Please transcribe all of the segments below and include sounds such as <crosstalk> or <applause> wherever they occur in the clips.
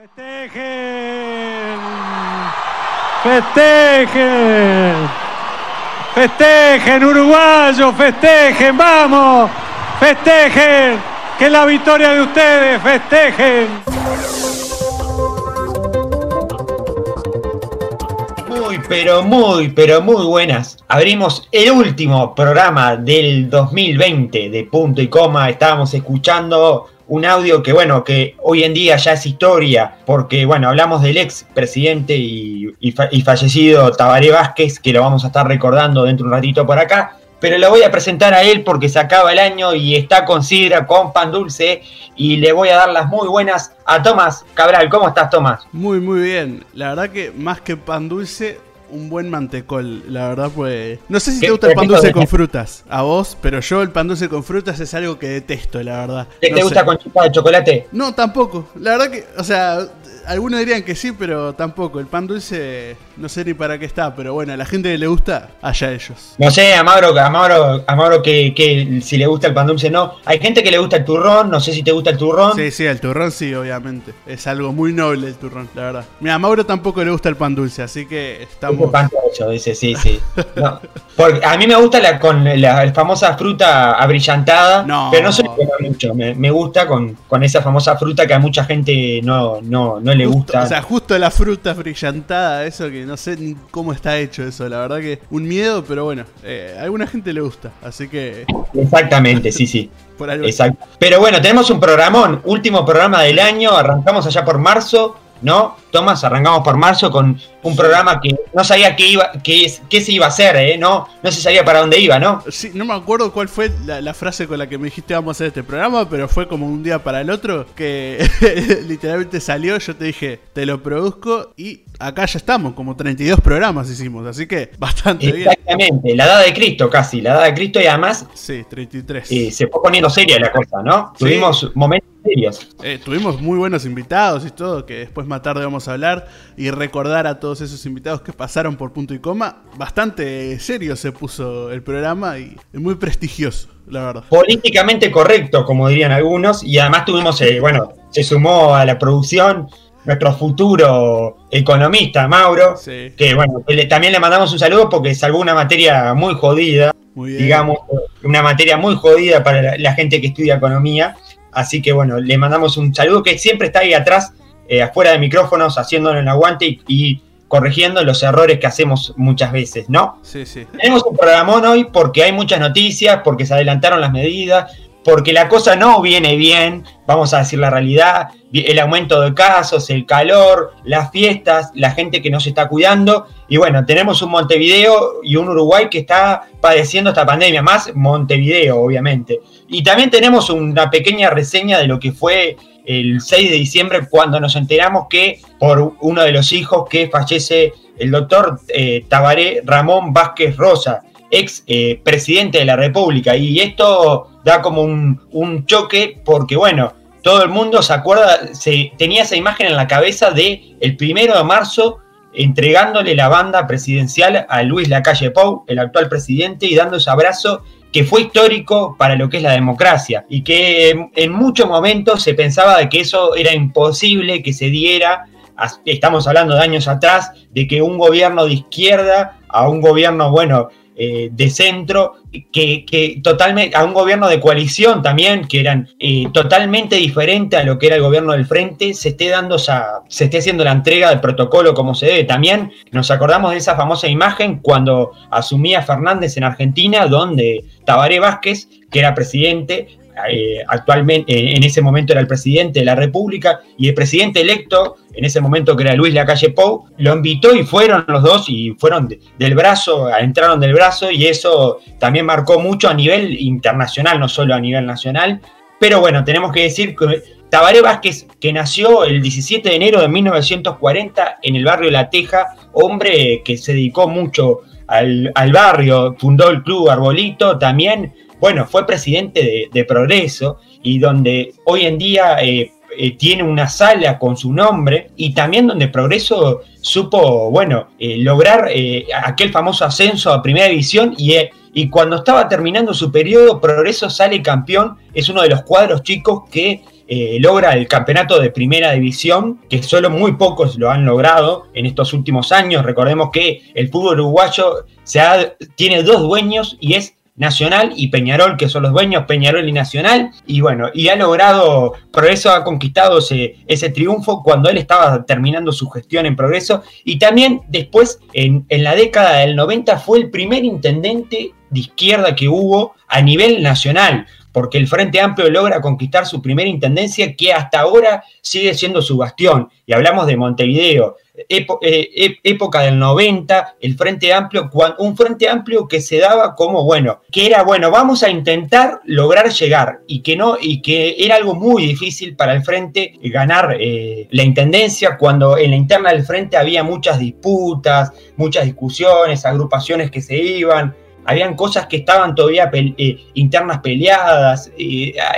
Festejen, festejen, festejen uruguayos, festejen, vamos, festejen, que es la victoria de ustedes, festejen. Muy, pero muy, pero muy buenas. Abrimos el último programa del 2020 de punto y coma. Estábamos escuchando un audio que, bueno, que hoy en día ya es historia, porque, bueno, hablamos del ex presidente y, fallecido Tabaré Vázquez, que lo vamos a estar recordando dentro de un ratito por acá, pero lo voy a presentar a él porque se acaba el año y está con sidra, con pan dulce, y le voy a dar las muy buenas a Tomás Cabral. ¿Cómo estás, Tomás? Muy, muy bien. La verdad que más que pan dulce, un buen mantecol, la verdad, pues. No sé si te gusta el pan dulce con frutas, a vos, pero yo el pan dulce con frutas es algo que detesto, la verdad. ¿Te, gusta con chupa de chocolate? No, tampoco. La verdad que, o sea, algunos dirían que sí, pero tampoco. El pan dulce no sé ni para qué está, pero bueno, a la gente que le gusta, allá ellos. No sé, a Mauro, a Mauro, a Mauro que, que, si le gusta el pan dulce no. Hay gente que le gusta el turrón, no sé si te gusta el turrón. Sí, sí, el turrón sí, obviamente. Es algo muy noble el turrón, la verdad. Mira, a Mauro tampoco le gusta el pan dulce, así que estamos... Pan dice, sí, sí. porque a mí me gusta la, con la famosa fruta abrillantada, no. pero no se mucho. Me, me, gusta con, con esa famosa fruta que a mucha gente no, no, no le gusta. O sea, justo la fruta brillantada, eso que no sé ni cómo está hecho eso. La verdad que un miedo, pero bueno, eh, a alguna gente le gusta, así que. Exactamente, <laughs> sí, sí. Exacto. Pero bueno, tenemos un programón, último programa del año, arrancamos allá por marzo. ¿No? Tomás, arrancamos por marzo con un programa que no sabía qué iba, qué, qué se iba a hacer, ¿eh? No, no se sabía para dónde iba, ¿no? Sí, no me acuerdo cuál fue la, frase con la que me dijiste vamos a hacer este programa, pero fue como un día para el otro que <laughs> literalmente salió, yo te dije, te lo produzco y acá ya estamos, como 32 programas hicimos, así que bastante bien. Exactamente, la edad de Cristo casi, la edad de Cristo y además... Sí, 33. Y se fue poniendo seria la cosa, ¿no? Tuvimos momentos eh, tuvimos muy buenos invitados y todo, que después más tarde vamos a hablar y recordar a todos esos invitados que pasaron por punto y coma. Bastante serio se puso el programa y muy prestigioso, la verdad. Políticamente correcto, como dirían algunos, y además tuvimos, eh, bueno, se sumó a la producción nuestro futuro economista, Mauro, que bueno, también le mandamos un saludo porque salvó una materia muy jodida, digamos, una materia muy jodida para la gente que estudia economía Así que bueno, le mandamos un saludo que siempre está ahí atrás, eh, afuera de micrófonos, haciéndolo en aguante y, corrigiendo los errores que hacemos muchas veces, ¿no? Sí, sí. Tenemos un programón hoy porque hay muchas noticias, porque se adelantaron las medidas, porque la cosa no viene bien, vamos a decir la realidad, el aumento de casos, el calor, las fiestas, la gente que no se está cuidando. Y bueno, tenemos un Montevideo y un Uruguay que está padeciendo esta pandemia, más Montevideo, obviamente. Y también tenemos una pequeña reseña de lo que fue el 6 de diciembre cuando nos enteramos que por uno de los hijos que fallece el doctor eh, Tabaré Ramón Vázquez Rosa, ex eh, presidente de la República. Y esto da como un, choque porque, bueno, todo el mundo se acuerda, se, tenía esa imagen en la cabeza de el primero de marzo entregándole la banda presidencial a Luis Lacalle Pou, el actual presidente, y dando ese abrazo que fue histórico para lo que es la democracia y que en muchos momentos se pensaba de que eso era imposible que se diera, estamos hablando de años atrás, de que un gobierno de izquierda a un gobierno, bueno, eh, de centro, que, que, totalmente, a un gobierno de coalición también, que eran eh, totalmente diferente a lo que era el gobierno del frente, se esté dando se esté haciendo la entrega del protocolo como se debe. También nos acordamos de esa famosa imagen cuando asumía Fernández en Argentina, donde Tabaré Vázquez, que era presidente, eh, actualmente, eh, en ese momento era el presidente de la República, y el presidente electo, en ese momento que era Luis Lacalle Pou, lo invitó y fueron los dos y fueron del brazo, entraron del brazo, y eso también marcó mucho a nivel internacional, no solo a nivel nacional. Pero bueno, tenemos que decir que Tabaré Vázquez, que nació el 17 de enero de 1940 en el barrio La Teja, hombre que se dedicó mucho al, al barrio, fundó el club Arbolito, también bueno, fue presidente de, Progreso y donde hoy en día eh, eh, tiene una sala con su nombre y también donde Progreso supo, bueno, eh, lograr aquel famoso ascenso a Primera División y, y cuando estaba terminando su periodo, Progreso sale campeón, es uno de los cuadros chicos que logra el campeonato de primera división, que solo muy pocos lo han logrado en estos últimos años. Recordemos que el fútbol uruguayo se tiene dos dueños y es Nacional y Peñarol, que son los dueños, Peñarol y Nacional, y bueno, y ha logrado, Progreso ha conquistado ese, ese triunfo cuando él estaba terminando su gestión en Progreso, y también después, en, en la década del 90, fue el primer intendente de izquierda que hubo a nivel nacional, porque el Frente Amplio logra conquistar su primera intendencia que hasta ahora sigue siendo su bastión. Y hablamos de Montevideo, eh, época del 90, el Frente Amplio, un Frente Amplio que se daba como, bueno, que era, bueno, vamos a intentar lograr llegar y que no, y que era algo muy difícil para el Frente ganar eh, la intendencia cuando en la interna del Frente había muchas disputas, muchas discusiones, agrupaciones que se iban, habían cosas que estaban todavía eh, internas peleadas,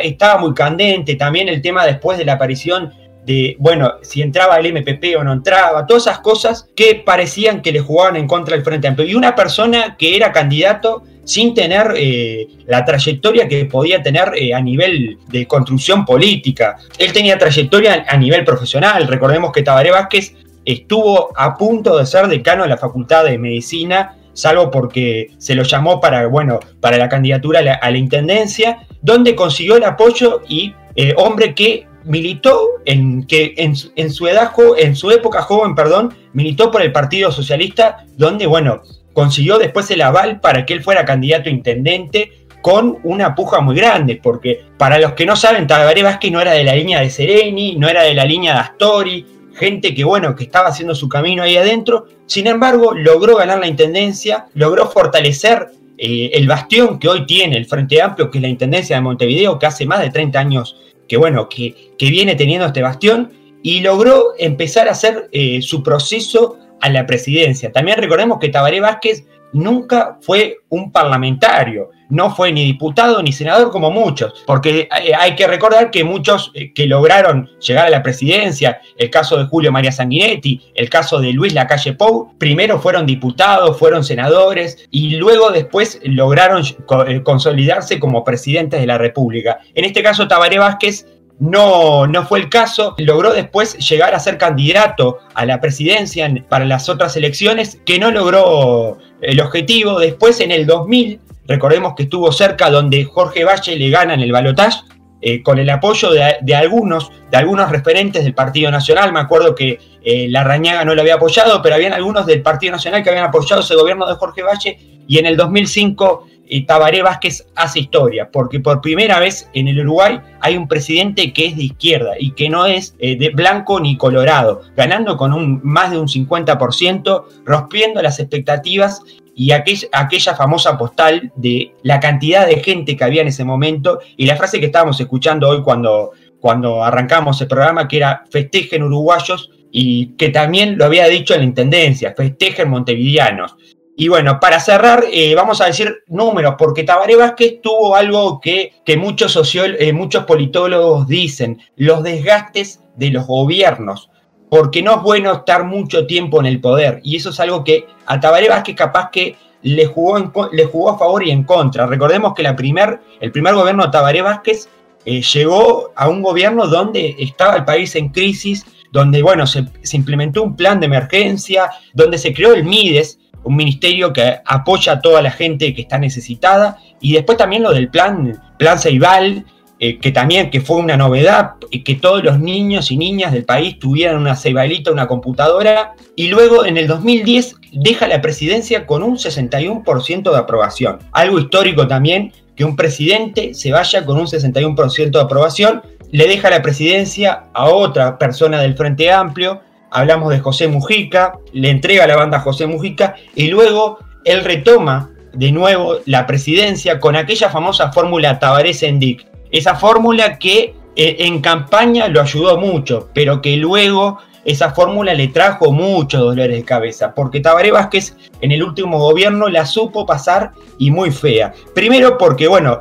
estaba muy candente, también el tema después de la aparición de, bueno, si entraba el MPP o no entraba, todas esas cosas que parecían que le jugaban en contra del Frente Amplio. Y una persona que era candidato sin tener eh, la trayectoria que podía tener eh, a nivel de construcción política. Él tenía trayectoria a nivel profesional. Recordemos que Tabaré Vázquez estuvo a punto de ser decano de la Facultad de Medicina, salvo porque se lo llamó para, bueno, para la candidatura a la, intendencia, donde consiguió el apoyo y eh, hombre que militó en que en, su edad en su época joven, perdón, militó por el Partido Socialista, donde bueno, consiguió después el aval para que él fuera candidato a intendente con una puja muy grande, porque para los que no saben, Tabaré Vázquez no era de la línea de Sereni, no era de la línea de Astori, gente que bueno, que estaba haciendo su camino ahí adentro, sin embargo, logró ganar la intendencia, logró fortalecer eh, el bastión que hoy tiene el Frente Amplio, que es la Intendencia de Montevideo, que hace más de 30 años que bueno, que, viene teniendo este bastión y logró empezar a hacer eh, su proceso a la presidencia. También recordemos que Tabaré Vázquez nunca fue un parlamentario, no fue ni diputado ni senador como muchos, porque eh, hay que recordar que muchos eh, que lograron llegar a la presidencia, el caso de Julio María Sanguinetti, el caso de Luis Lacalle Pou, primero fueron diputados, fueron senadores y luego después lograron eh, consolidarse como presidentes de la República. En este caso Tabaré Vázquez no, no fue el caso. Logró después llegar a ser candidato a la presidencia para las otras elecciones, que no logró el objetivo. Después, en el 2000, recordemos que estuvo cerca donde Jorge Valle le gana en el balotaje. Eh, con el apoyo de, algunos, de algunos referentes del Partido Nacional. Me acuerdo que eh, la Rañaga no lo había apoyado, pero habían algunos del Partido Nacional que habían apoyado ese gobierno de Jorge Valle. Y en el 2005 Tabaré Vázquez hace historia, porque por primera vez en el Uruguay hay un presidente que es de izquierda y que no es eh, de blanco ni colorado, ganando con un, más de un 50%, rompiendo las expectativas y aquella, aquella famosa postal de la cantidad de gente que había en ese momento y la frase que estábamos escuchando hoy cuando, cuando arrancamos el programa, que era festejen uruguayos y que también lo había dicho en la Intendencia, festejen montevideanos. Y bueno, para cerrar, eh, vamos a decir números, porque Tabaré Vázquez tuvo algo que, que muchos, eh, muchos politólogos dicen, los desgastes de los gobiernos, porque no es bueno estar mucho tiempo en el poder, y eso es algo que a Tabaré Vázquez capaz que le jugó, le jugó a favor y en contra. Recordemos que la primer, el primer gobierno de Tabaré Vázquez eh, llegó a un gobierno donde estaba el país en crisis, donde bueno, se, se implementó un plan de emergencia, donde se creó el MIDES, un ministerio que apoya a toda la gente que está necesitada, y después también lo del plan, plan Ceibal, eh, que también que fue una novedad, eh, que todos los niños y niñas del país tuvieran una Ceibalita, una computadora, y luego en el 2010 deja la presidencia con un 61% de aprobación. Algo histórico también, que un presidente se vaya con un 61% de aprobación, le deja la presidencia a otra persona del Frente Amplio, hablamos de José Mujica, le entrega la banda a José Mujica y luego él retoma de nuevo la presidencia con aquella famosa fórmula Tabaré-Sendic. Esa fórmula que eh, en campaña lo ayudó mucho, pero que luego esa fórmula le trajo muchos dolores de cabeza, porque Tabaré Vázquez en el último gobierno la supo pasar y muy fea. Primero porque, bueno,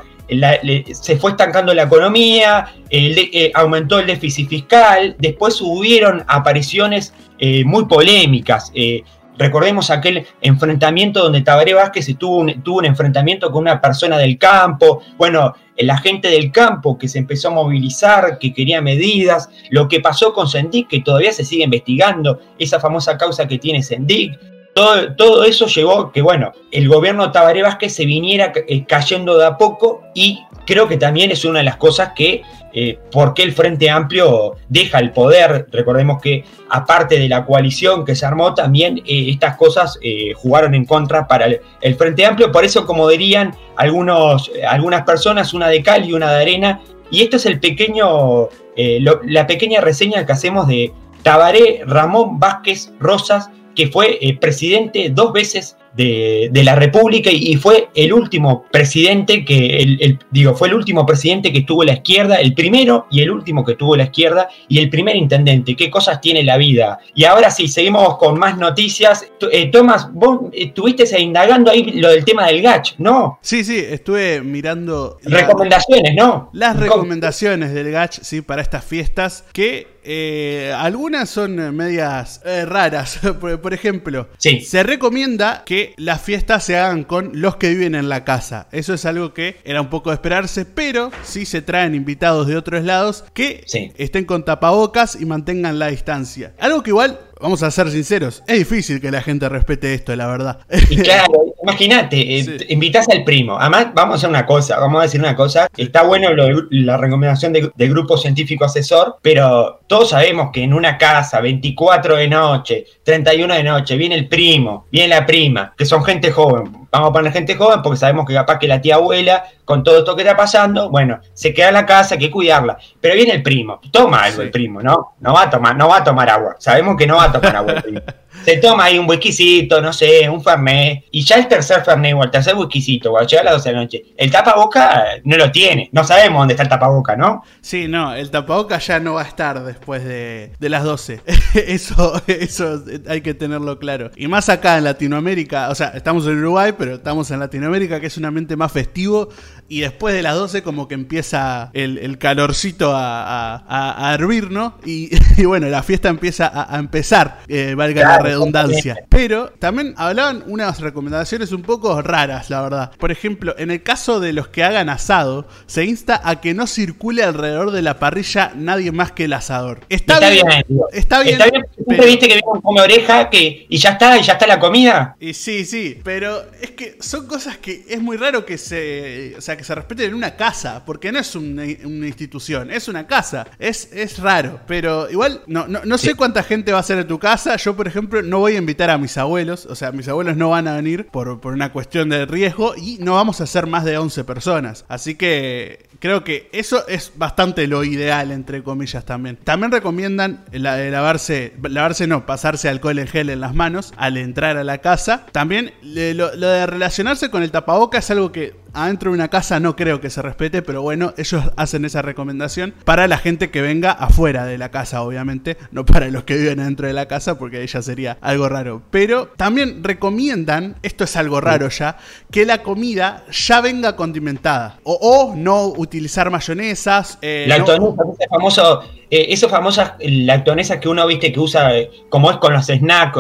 se fue estancando la economía, eh, aumentó el déficit fiscal, después hubieron apariciones eh, muy polémicas. Eh, recordemos aquel enfrentamiento donde Tabaré Vázquez tuvo un, tuvo un enfrentamiento con una persona del campo, bueno, la gente del campo que se empezó a movilizar, que quería medidas, lo que pasó con Sendic, que todavía se sigue investigando, esa famosa causa que tiene Sendic, todo, todo, eso llevó que, bueno, el gobierno Tabaré Vázquez se viniera eh, cayendo de a poco y creo que también es una de las cosas que, eh, por qué el Frente Amplio deja el poder. Recordemos que aparte de la coalición que se armó, también eh, estas cosas eh, jugaron en contra para el, Frente Amplio. Por eso, como dirían algunos, algunas personas, una de cal y una de arena. Y esto es el pequeño, la pequeña reseña que hacemos de Tabaré Ramón Vázquez Rosas, que fue presidente dos veces de, la República y, fue el último presidente que, el, digo, fue el último presidente que tuvo la izquierda, el primero y el último que tuvo la izquierda y el primer intendente. ¿Qué cosas tiene la vida? Y ahora sí, seguimos con más noticias. Eh, Tomás, vos estuviste indagando ahí lo del tema del GACH, ¿no? Sí, sí, estuve mirando... recomendaciones, ¿no? Las recomendaciones del GACH, sí, para estas fiestas que eh, algunas son medias eh, raras. <laughs> por, ejemplo, se recomienda que las fiestas se hagan con los que viven en la casa. Eso es algo que era un poco de esperarse, pero si se traen invitados de otros lados que estén con tapabocas y mantengan la distancia. Algo que igual vamos a ser sinceros, es difícil que la gente respete esto, la verdad. Y claro, <laughs> imagínate, eh, invitas al primo. Además, vamos a hacer una cosa, vamos a decir una cosa. Está bueno la recomendación del grupo científico asesor, pero todos sabemos que en una casa, 24 de noche, 31 de noche, viene el primo, viene la prima, que son gente joven. Vamos a poner gente joven porque sabemos que capaz que la tía abuela, con todo esto que está pasando, bueno, se queda en la casa, hay que cuidarla. Pero viene el primo, toma algo el primo, ¿no? No va a tomar, no va a tomar agua. Sabemos que no va a tomar agua el primo. <laughs> Se toma ahí un whiskycito, no sé, un fernet, y ya el tercer fernet o el tercer whiskycito, cuando llega a las 12 de la noche, el tapaboca no lo tiene, no sabemos dónde está el tapaboca, ¿no? Sí, no, el tapaboca ya no va a estar después de, de las 12. <laughs> eso, eso hay que tenerlo claro. Y más acá en Latinoamérica, o sea, estamos en Uruguay, pero estamos en Latinoamérica, que es un ambiente más festivo, y después de las 12 como que empieza el, calorcito a, hervir, ¿no? <laughs> Y, bueno, la fiesta empieza a, empezar, eh, valga la redundancia. Pero también hablaban unas recomendaciones un poco raras, la verdad. Por ejemplo, en el caso de los que hagan asado, se insta a que no circule alrededor de la parrilla nadie más que el asador. Está, bien, está bien. Está bien. viste que viene come oreja que, y ya está, y ya está la comida? Y sí, sí, pero es que son cosas que es muy raro que se, o sea, que se respeten en una casa, porque no es una, institución, es una casa. Es, es raro, pero igual no, no, sé cuánta gente va a ser en tu casa. Yo, por ejemplo, no voy a invitar a mis abuelos, o sea, mis abuelos no van a venir por, por una cuestión de riesgo y no vamos a ser más de 11 personas. Así que creo que eso es bastante lo ideal, entre comillas, también. También recomiendan lavarse, lavarse no, pasarse alcohol en gel en las manos al entrar a la casa. También lo, lo de relacionarse con el tapaboca es algo que adentro de una casa no creo que se respete, pero bueno, ellos hacen esa recomendación para la gente que venga afuera de la casa, obviamente, no para los que viven dentro de la casa, porque ahí ya sería algo raro. Pero también recomiendan, esto es algo raro ya, que la comida ya venga condimentada. O, no utilizar mayonesas. Eh, lactonesa, ese famoso, eh, esos famosas lactonesas que uno viste que usa, eh, como es con los snacks.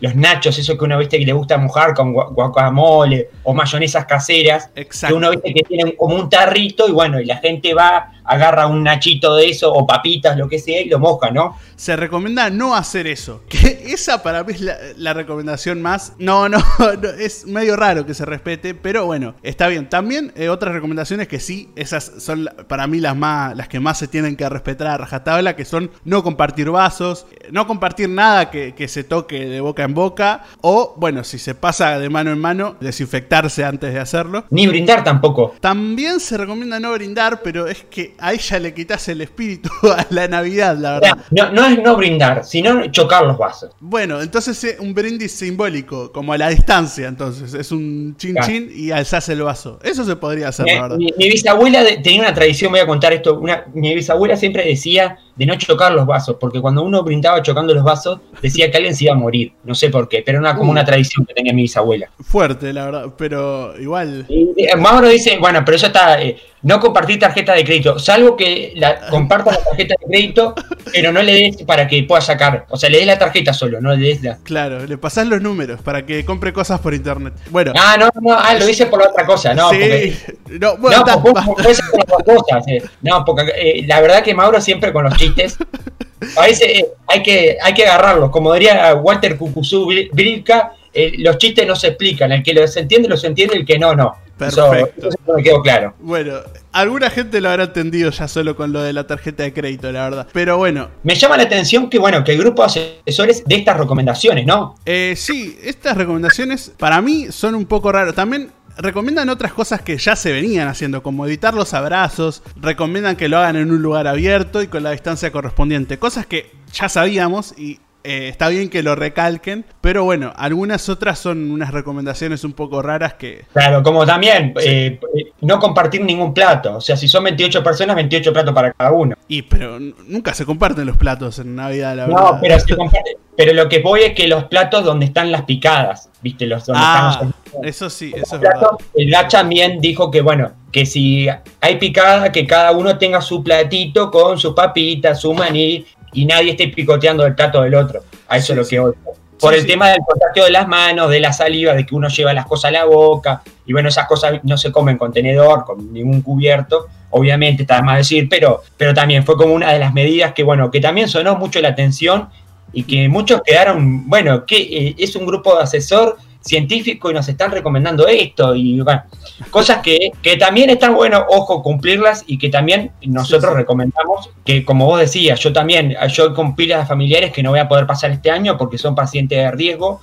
Los nachos, eso que uno viste que le gusta mojar con guacamole o mayonesas caseras, que uno viste que tienen como un tarrito y bueno, y la gente va agarra un nachito de eso o papitas, lo que sea, y lo moja, ¿no? Se recomienda no hacer eso. <laughs> Que esa para mí es la, recomendación más. No, <laughs> no, es medio raro que se respete, pero bueno, está bien. También eh, otras recomendaciones que sí, esas son para mí las más, las que más se tienen que respetar a rajatabla, que son no compartir vasos, no compartir nada que, que se toque de boca en boca, o bueno, si se pasa de mano en mano, desinfectarse antes de hacerlo. Ni brindar tampoco. También se recomienda no brindar, pero es que a ella le quitas el espíritu <laughs> a la Navidad, la verdad. No, no es no brindar, sino chocar los vasos. Bueno, entonces es un brindis simbólico, como a la distancia, entonces. Es un chin chin y alzás el vaso. Eso se podría hacer, la verdad. Mi, bisabuela tenía una tradición, voy a contar esto. Una, mi bisabuela siempre decía de no chocar los vasos, porque cuando uno brindaba chocando los vasos, decía que alguien se iba a morir. No sé por qué, pero era como una uh. tradición que tenía mi bisabuela. Fuerte, la verdad, pero igual. Y, Mauro dice, bueno, pero eso está. Eh, no compartir tarjeta de crédito, salvo que la, compartas la tarjeta de crédito pero no le des para que pueda sacar. O sea, le des la tarjeta solo, no le des la. Claro, le pasás los números para que compre cosas por internet. Bueno. Ah, no, no, ah, lo hice por otra cosa, no. Sí. Porque, No, bueno, no, porque <laughs> hacer otras cosas. eh. No, porque eh, la verdad que Mauro siempre con los A veces eh, hay, que, hay que agarrarlos. Como diría Walter Cucuzú Brilka, eh, los chistes no se explican. El que los entiende, los entiende, el que no, no. Eso, Perfecto. eso me quedó claro. Bueno, alguna gente lo habrá entendido ya solo con lo de la tarjeta de crédito, la verdad. Pero bueno, Me llama la atención que, bueno, que el grupo de asesores de estas recomendaciones, ¿no? eh, sí, estas recomendaciones para mí son un poco raras. También recomiendan otras cosas que ya se venían haciendo, como evitar los abrazos, recomiendan que lo hagan en un lugar abierto y con la distancia correspondiente. Cosas que ya sabíamos y eh, está bien que lo recalquen, pero bueno, algunas otras son unas recomendaciones un poco raras que... Claro, como también eh, eh, no compartir ningún plato. O sea, si son 28 personas, 28 platos para cada uno. Y pero nunca se comparten los platos en Navidad, la No, verdad. pero, se comparte- pero lo que voy es que los platos donde están las picadas, ¿viste? Los donde Ah, están los- eso sí, eso es verdad. el Gach también dijo que, bueno, que si hay picada, que cada uno tenga su platito con su papita, su maní, y nadie esté picoteando el plato del otro. A eso Sí, es lo sí. que voy. Por Sí, el sí. tema del contacto de las manos, de la saliva, de que uno lleva las cosas a la boca, y bueno, esas cosas no se comen con tenedor, con ningún cubierto, obviamente está más decir, pero, pero también fue como una de las medidas que, bueno, que también sonó mucho la atención y que muchos quedaron, bueno, que eh, es un grupo de asesor científico y nos están recomendando esto y bueno, cosas que, que también están bueno, ojo, cumplirlas y que también nosotros Sí, sí. recomendamos que como vos decías, yo también, yo con pilas familiares que no voy a poder pasar este año porque son pacientes de riesgo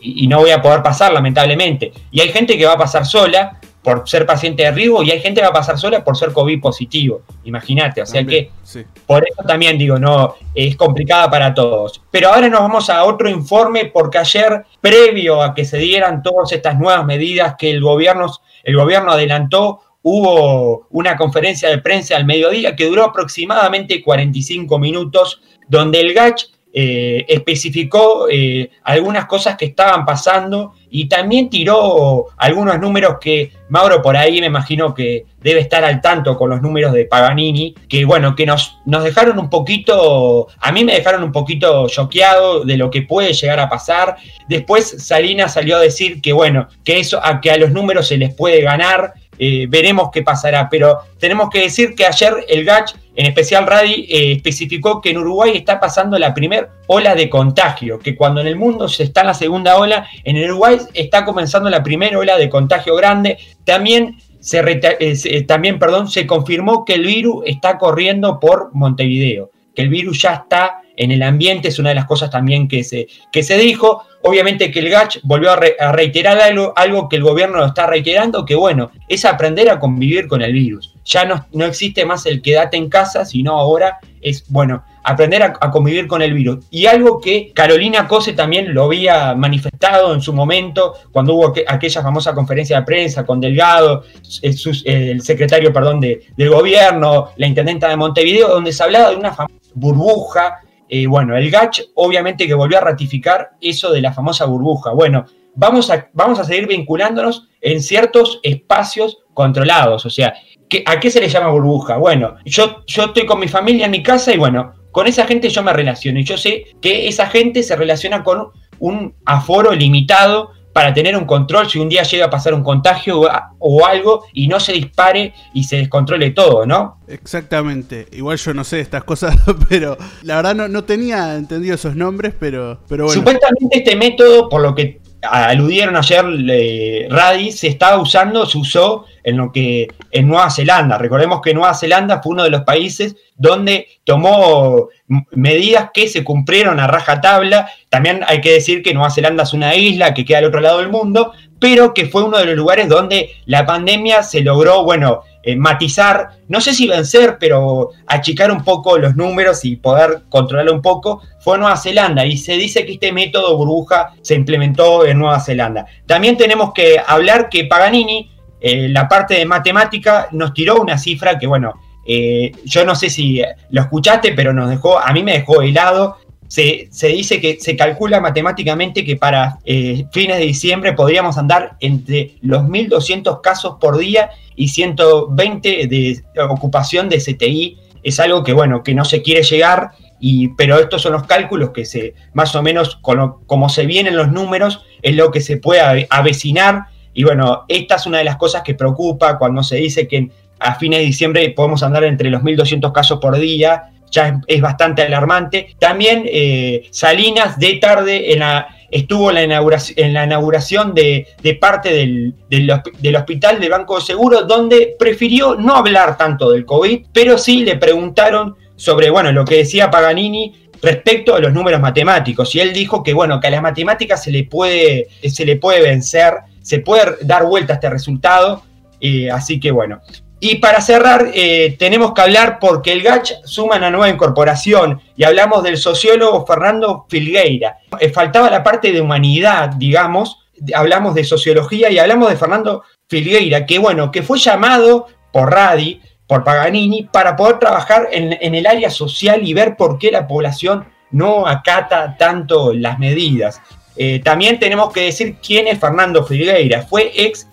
y no voy a poder pasar lamentablemente. Y hay gente que va a pasar sola por ser paciente de riesgo y hay gente que va a pasar sola por ser COVID positivo. Imagínate, o sea También, que sí. por eso también digo, no, es complicada para todos. Pero ahora nos vamos a otro informe porque ayer, previo a que se dieran todas estas nuevas medidas que el gobierno, el gobierno adelantó, hubo una conferencia de prensa al mediodía que duró aproximadamente 45 minutos, donde el GACH eh, especificó eh, algunas cosas que estaban pasando y también tiró algunos números que Mauro por ahí me imagino que debe estar al tanto con los números de Paganini, que bueno, que nos, nos dejaron un poquito, a mí me dejaron un poquito choqueado de lo que puede llegar a pasar. Después Salinas salió a decir que bueno, que eso, a que a los números se les puede ganar, eh, veremos qué pasará, pero tenemos que decir que ayer el GACH, en especial Radi, eh, especificó que en Uruguay está pasando la primera ola de contagio, que cuando en el mundo se está en la segunda ola, en Uruguay está comenzando la primera ola de contagio grande. También se, eh, también, perdón, se confirmó que el virus está corriendo por Montevideo, que el virus ya está en el ambiente, es una de las cosas también que se, que se dijo. Obviamente que el GACH volvió a, re- a reiterar algo, algo que el gobierno lo está reiterando, que bueno, es aprender a convivir con el virus. Ya no, no existe más el quédate en casa, sino ahora es, bueno, aprender a, convivir con el virus. Y algo que Carolina Cose también lo había manifestado en su momento, cuando hubo que- aquella famosa conferencia de prensa con Delgado, el, el secretario, perdón, de- del gobierno, la intendenta de Montevideo, donde se hablaba de una burbuja. Eh, bueno, el GACH obviamente que volvió a ratificar eso de la famosa burbuja. Bueno, vamos a, vamos a seguir vinculándonos en ciertos espacios controlados. O sea, ¿qué- ¿a qué se le llama burbuja? Bueno, yo, yo estoy con mi familia en mi casa y bueno, con esa gente yo me relaciono y yo sé que esa gente se relaciona con un aforo limitado para tener un control si un día llega a pasar un contagio o, algo y no se dispare y se descontrole todo, ¿no? Exactamente. Igual yo no sé estas cosas, <laughs> pero la verdad no, no tenía entendido esos nombres, pero, pero bueno. Supuestamente este método, por lo que aludieron ayer eh, Radi, se estaba usando, se usó en lo que en Nueva Zelanda. Recordemos que Nueva Zelanda fue uno de los países donde tomó medidas que se cumplieron a rajatabla. También hay que decir que Nueva Zelanda es una isla que queda al otro lado del mundo, pero que fue uno de los lugares donde la pandemia se logró, bueno, eh, matizar, no sé si vencer, pero achicar un poco los números y poder controlarlo un poco, fue Nueva Zelanda. Y se dice que este método burbuja se implementó en Nueva Zelanda. También tenemos que hablar que Paganini, eh, la parte de matemática, nos tiró una cifra que, bueno, eh, yo no sé si lo escuchaste, pero nos dejó, a mí me dejó helado. Se, se dice que se calcula matemáticamente que para eh, fines de diciembre podríamos andar entre los 1.200 casos por día y 120 de ocupación de CTI. Es algo que, bueno, que no se quiere llegar y, pero estos son los cálculos que se, más o menos, como se vienen los números, es lo que se puede avecinar. Y bueno, esta es una de las cosas que preocupa cuando se dice que a fines de diciembre podemos andar entre los 1.200 casos por día, ya es, bastante alarmante. También eh, Salinas de tarde en la, estuvo en la inauguración, en la inauguración de, parte del, del, hospital de Banco de Seguro, donde prefirió no hablar tanto del COVID, pero sí le preguntaron sobre, bueno, lo que decía Paganini respecto a los números matemáticos. Y él dijo que, bueno, que a las matemáticas se le puede, se le puede vencer, se puede dar vuelta a este resultado. Eh, así que, bueno, y para cerrar, eh, tenemos que hablar porque el GACH suma una nueva incorporación y hablamos del sociólogo Fernando Filgueira. Eh, faltaba la parte de humanidad, digamos, hablamos de sociología y hablamos de Fernando Filgueira, que bueno, que fue llamado por Radi, por Paganini, para poder trabajar en, el área social y ver por qué la población no acata tanto las medidas. Eh, también tenemos que decir quién es Fernando Filgueira. Fue ex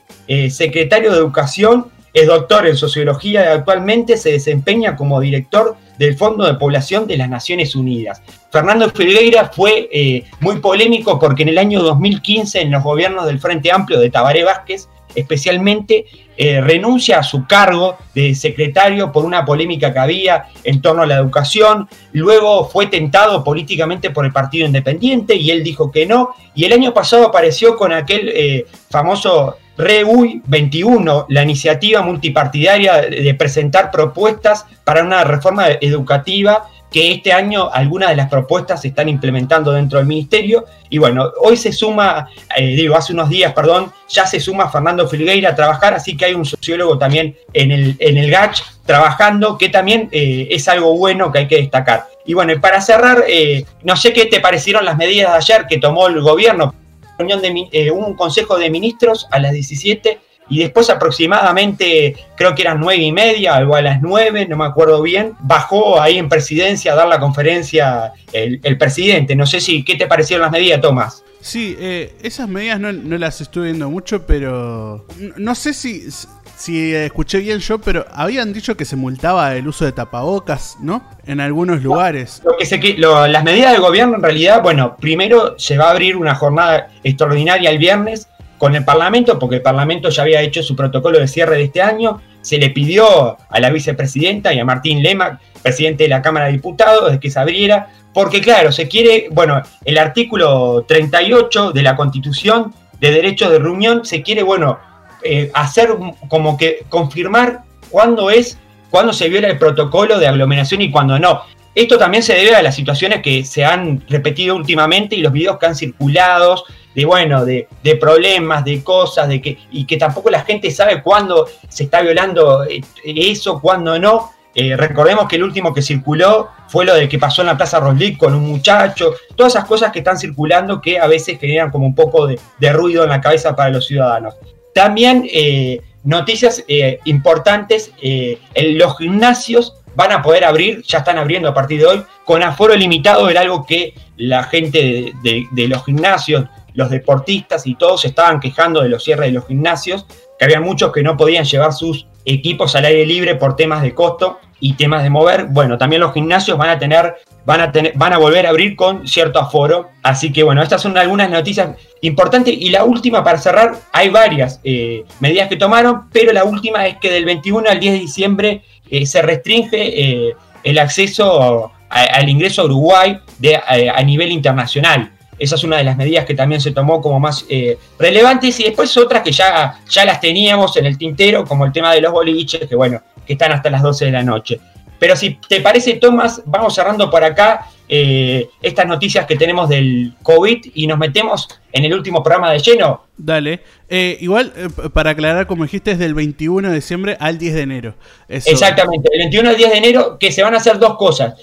secretario de Educación es doctor en sociología y actualmente se desempeña como director del Fondo de Población de las Naciones Unidas. Fernando Filgueira fue eh, muy polémico porque en el año 2015 en los gobiernos del Frente Amplio de Tabaré Vázquez especialmente eh, renuncia a su cargo de secretario por una polémica que había en torno a la educación, luego fue tentado políticamente por el Partido Independiente y él dijo que no, y el año pasado apareció con aquel eh, famoso REUI 21, la iniciativa multipartidaria de presentar propuestas para una reforma educativa que este año algunas de las propuestas se están implementando dentro del ministerio. Y bueno, hoy se suma, eh, digo, hace unos días, perdón, ya se suma Fernando Filgueira a trabajar, así que hay un sociólogo también en el, en el GACH trabajando, que también eh, es algo bueno que hay que destacar. Y bueno, para cerrar, eh, no sé qué te parecieron las medidas de ayer que tomó el gobierno reunión de eh, un consejo de ministros a las 17 y después aproximadamente, creo que eran nueve y media, algo a las nueve, no me acuerdo bien, bajó ahí en presidencia a dar la conferencia el, presidente. No sé si, ¿qué te parecieron las medidas, Tomás? Sí, eh, esas medidas no, no, las estuve viendo mucho, pero no sé si, si escuché bien yo, pero habían dicho que se multaba el uso de tapabocas, ¿no? En algunos lugares. Lo que se, las medidas del gobierno, en realidad, bueno, primero se va a abrir una jornada extraordinaria el viernes con el Parlamento, porque el Parlamento ya había hecho su protocolo de cierre de este año. Se le pidió a la vicepresidenta y a Martín Lema, presidente de la Cámara de Diputados, que se abriera, porque claro, se quiere, bueno, el artículo 38 de la Constitución de Derecho de Reunión se quiere, bueno, eh, hacer como que confirmar cuándo es, cuándo se viola el protocolo de aglomeración y cuándo no. Esto también se debe a las situaciones que se han repetido últimamente y los videos que han circulado de bueno, de, problemas, de cosas, de que, y que tampoco la gente sabe cuándo se está violando eh, eso, cuándo no. Eh, recordemos que el último que circuló fue lo de que pasó en la Plaza Roslick con un muchacho, todas esas cosas que están circulando que a veces generan como un poco de ruido en la cabeza para los ciudadanos. También eh, noticias eh, importantes, eh, los gimnasios van a poder abrir, ya están abriendo a partir de hoy, con aforo limitado, era algo que la gente de, los gimnasios, los deportistas y todos estaban quejando de los cierres de los gimnasios, que había muchos que no podían llevar sus equipos al aire libre por temas de costo y temas de mover. Bueno, también los gimnasios van a tener van a, tener, van a volver a abrir con cierto aforo. Así que bueno, estas son algunas noticias importantes. Y la última, para cerrar, hay varias eh, medidas que tomaron, pero la última es que del 21 al 10 de diciembre eh, se restringe eh, el acceso al ingreso a Uruguay de, a, nivel internacional. Esa es una de las medidas que también se tomó como más relevantes y después otras que ya, ya las teníamos en el tintero, como el tema de los boliches, que bueno, que están hasta las 12 de la noche. Pero si te parece, Tomás, vamos cerrando por acá eh, estas noticias que tenemos del COVID y nos metemos en el último programa de lleno. Dale. Eh, igual, eh, para aclarar, como dijiste, es del 21 de diciembre al 10 de enero. Exactamente, del 21 al 10 de enero, que se van a hacer dos cosas.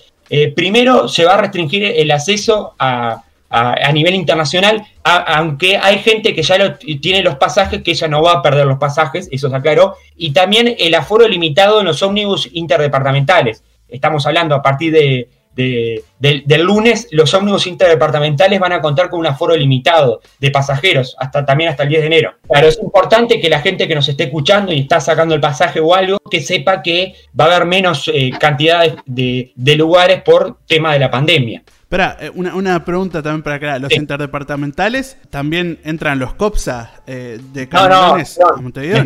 primero, se va a restringir el acceso a, a, nivel internacional, aunque hay gente que ya tiene los pasajes, que ella no va a perder los pasajes, eso se aclaró, y también el aforo limitado en los ómnibus interdepartamentales. Estamos hablando a partir de del, lunes, los ómnibus interdepartamentales van a contar con un aforo limitado de pasajeros, hasta también hasta el 10 de enero. Claro, es importante que la gente que nos esté escuchando y está sacando el pasaje o algo, que sepa que va a haber menos eh, cantidad de, lugares por tema de la pandemia. Espera, eh, una, pregunta también para acá. ¿Los interdepartamentales también entran los COPSA eh, de Camiones no, no,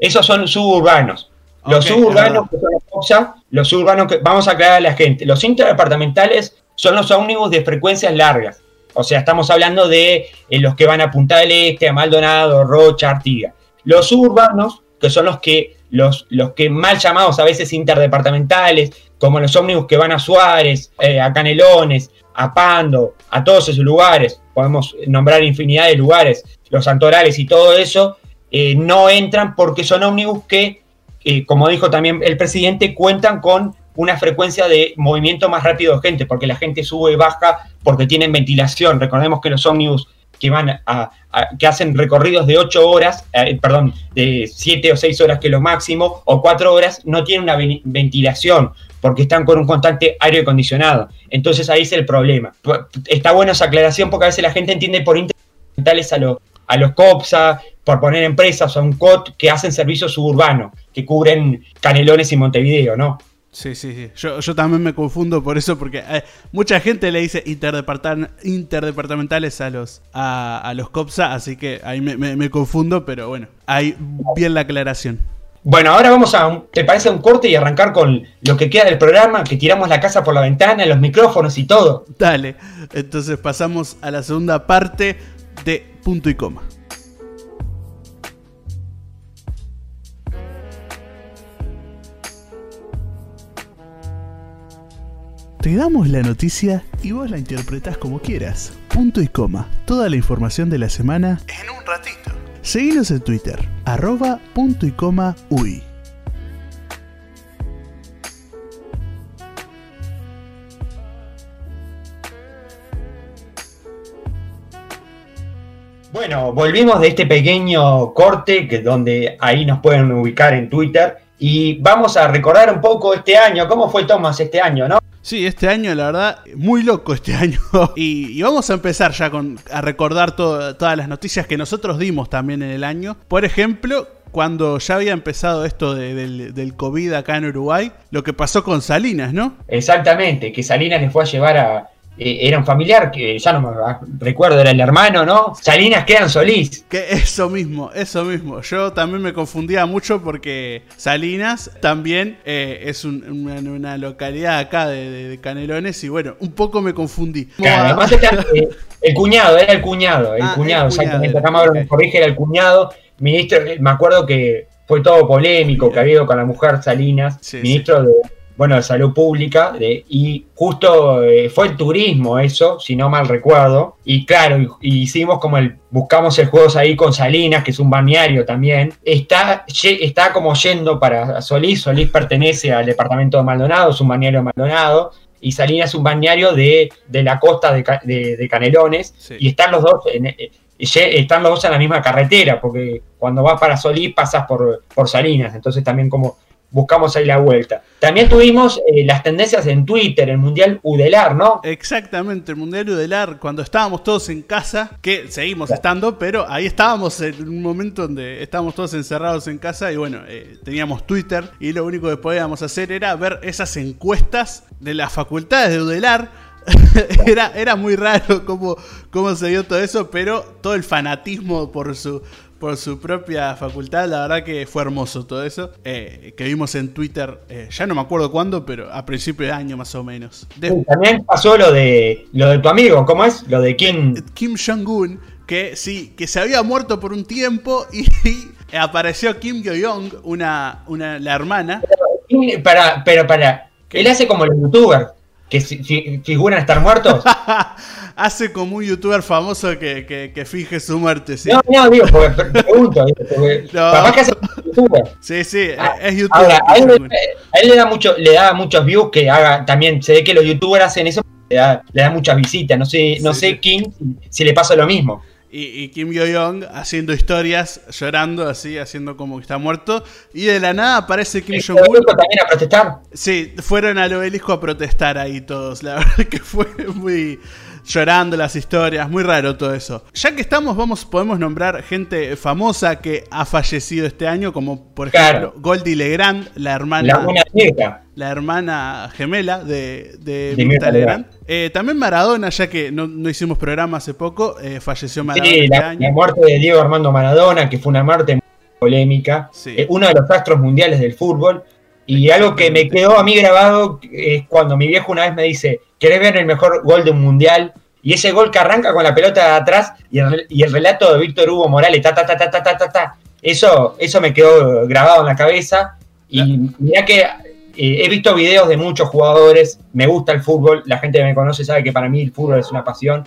Esos son suburbanos. Los suburbanos, que son los los suburbanos que vamos a aclarar a la gente. Los interdepartamentales son los ómnibus de frecuencias largas. O sea, estamos hablando de eh, los que van a Punta del Este, a Maldonado, Rocha, Artigas. Los suburbanos, que son los que, los, los que mal llamados a veces interdepartamentales, como los ómnibus que van a Suárez, eh, a Canelones, a Pando, a todos esos lugares, podemos nombrar infinidad de lugares, los santorales y todo eso, eh, no entran porque son ómnibus que como dijo también el presidente, cuentan con una frecuencia de movimiento más rápido de gente, porque la gente sube y baja porque tienen ventilación. Recordemos que los ómnibus que van a, que hacen recorridos de 8 horas, eh, perdón, de 7 o 6 horas que lo máximo, o 4 horas, no tienen una ventilación, porque están con un constante aire acondicionado. Entonces ahí es el problema. Está buena esa aclaración porque a veces la gente entiende por interés a, a los COPSA, por poner empresas o un COT que hacen servicios suburbanos, que cubren Canelones y Montevideo, ¿no? Sí, sí, sí. Yo, también me confundo por eso, porque eh, mucha gente le dice interdepartamentales a los, a, los COPSA, así que ahí me, confundo, pero bueno, ahí bien la aclaración. Bueno, ahora vamos a, ¿te parece un corte y arrancar con lo que queda del programa? Que tiramos la casa por la ventana, los micrófonos y todo. Dale, entonces pasamos a la segunda parte de punto y coma. Te damos la noticia y vos la interpretás como quieras. Punto y coma. Toda la información de la semana en un ratito. Seguinos en Twitter, arroba punto y coma uy. Bueno, volvimos de este pequeño corte, que donde ahí nos pueden ubicar en Twitter, y vamos a recordar un poco este año, cómo fue Thomas este año, ¿no? Sí, este año, la verdad, muy loco este <laughs> año. Y, vamos a empezar ya con, a recordar todas las noticias que nosotros dimos también en el año. Por ejemplo, cuando ya había empezado esto del, COVID acá en Uruguay, lo que pasó con Salinas, ¿no? Exactamente, que Salinas le fue a llevar a, eh, era un familiar que ya no me recuerdo, era el hermano, ¿no? Salinas quedan Solís. Que eso mismo, eso mismo. Yo también me confundía mucho porque Salinas también eh, es una, localidad acá de, Canelones y bueno, un poco me confundí. además eh, el cuñado, era el cuñado, el ah, cuñado, exactamente. Acá me corrige, era el cuñado. Ministro, me acuerdo que fue todo polémico que había ido con la mujer Salinas, ministro de bueno, de salud pública, y justo eh, fue el turismo eso, si no mal recuerdo, y claro, hicimos como el, buscamos el juegos ahí con Salinas, que es un balneario también, está, está como yendo para Solís, Solís pertenece al departamento de Maldonado, es un balneario de Maldonado, y Salinas es un balneario de, la costa de, Canelones, y están los dos en, eh, están los dos en la misma carretera, porque cuando vas para Solís pasas por, por Salinas, entonces también como buscamos ahí la vuelta. También tuvimos eh, las tendencias en Twitter, el Mundial Udelar, ¿no? Exactamente, el Mundial Udelar, cuando estábamos todos en casa, que seguimos estando, pero ahí estábamos en un momento donde estábamos todos encerrados en casa y bueno, eh, teníamos Twitter y lo único que podíamos hacer era ver esas encuestas de las facultades de Udelar. <laughs> era, era muy raro cómo, cómo se dio todo eso, pero todo el fanatismo por su, por su propia facultad. La verdad que fue hermoso todo eso. Eh, que vimos en Twitter, eh, ya no me acuerdo cuándo, pero a principio de año más o menos. también pasó lo de lo de tu amigo, ¿cómo es? Lo de Kim. Kim Jong-un, que sí, que se había muerto por un tiempo <laughs> y, apareció Kim Yo-Young, una, una, la hermana. Pero para, pero para, él hace como los youtubers que figuran estar muertos. <laughs> Hace como un youtuber famoso que, que, finge su muerte, ¿sí? No, no, digo, porque pregunto. Porque <laughs> no. que hace youtuber. Sí, sí, ah, es youtuber. Ahora, a él, le, da mucho, le da muchos views que haga también. Se ve que los youtubers hacen eso, le da, le da muchas visitas. No sé, no sé quién si le pasa lo mismo. y, Kim Yo-Young haciendo historias, llorando así, haciendo como que está muerto. Y de la nada aparece Kim Jong-un. también a protestar? Sí, fueron al obelisco a protestar ahí todos. La <laughs> verdad que fue muy llorando las historias, muy raro todo eso. Ya que estamos, vamos, podemos nombrar gente famosa que ha fallecido este año, como por ejemplo Goldie Legrand, la hermana. La, la hermana gemela de, de, Legrand. Eh, también Maradona, ya que no, hicimos programa hace poco, eh, falleció Maradona. Sí, este la, muerte de Diego Armando Maradona, que fue una muerte muy polémica. Eh, uno de los astros mundiales del fútbol. Y algo que me quedó a mí grabado es cuando mi viejo una vez me dice, ¿querés ver el mejor gol de un mundial? Y ese gol que arranca con la pelota de atrás y el, relato de Víctor Hugo Morales, ta, ta, ta, ta, ta, ta, ta, Eso, eso me quedó grabado en la cabeza. Y mira que eh, he visto videos de muchos jugadores, me gusta el fútbol, la gente que me conoce sabe que para mí el fútbol es una pasión,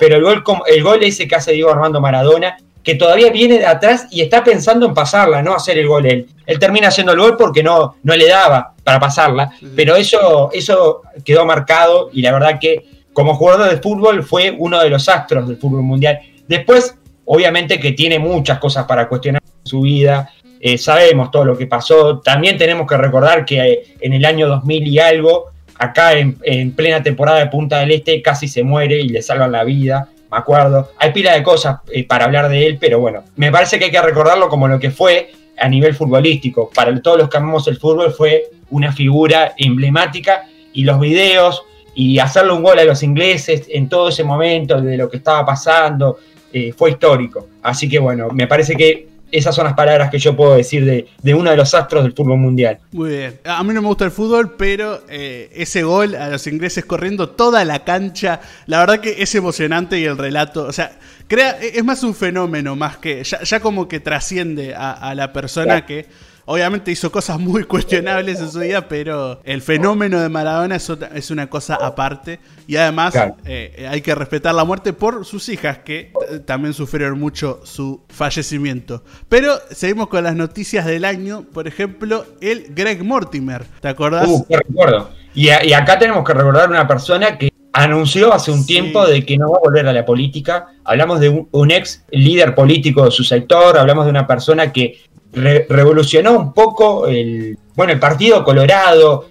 pero el gol, el gol ese que hace Diego Armando Maradona, que todavía viene de atrás y está pensando en pasarla, no hacer el gol él. Él termina haciendo el gol porque no, no le daba para pasarla, pero eso, eso quedó marcado y la verdad que como jugador de fútbol fue uno de los astros del fútbol mundial. Después, obviamente que tiene muchas cosas para cuestionar en su vida, eh, sabemos todo lo que pasó, también tenemos que recordar que eh, en el año 2000 y algo, acá en, plena temporada de Punta del Este, casi se muere y le salvan la vida, acuerdo. Hay pila de cosas eh, para hablar de él, pero bueno, me parece que hay que recordarlo como lo que fue a nivel futbolístico. Para todos los que amamos el fútbol fue una figura emblemática y los videos, y hacerle un gol a los ingleses en todo ese momento de lo que estaba pasando eh, fue histórico. Así que bueno, me parece que esas son las palabras que yo puedo decir de, uno de los astros del fútbol mundial. Muy bien. A mí no me gusta el fútbol, pero eh, ese gol a los ingleses corriendo toda la cancha, la verdad que es emocionante y el relato, o sea, crea, es más un fenómeno más que, ya, como que trasciende a, la persona que Obviamente hizo cosas muy cuestionables en su vida, pero el fenómeno de Maradona es, una cosa aparte. Y además eh, hay que respetar la muerte por sus hijas, que también sufrieron mucho su fallecimiento. Pero seguimos con las noticias del año. Por ejemplo, el Greg Mortimer. ¿Te acordás? Uh, qué recuerdo. Y, acá tenemos que recordar una persona que anunció hace un tiempo de que no va a volver a la política. Hablamos de un, ex líder político de su sector, hablamos de una persona que revolucionó un poco el, bueno, el Partido Colorado,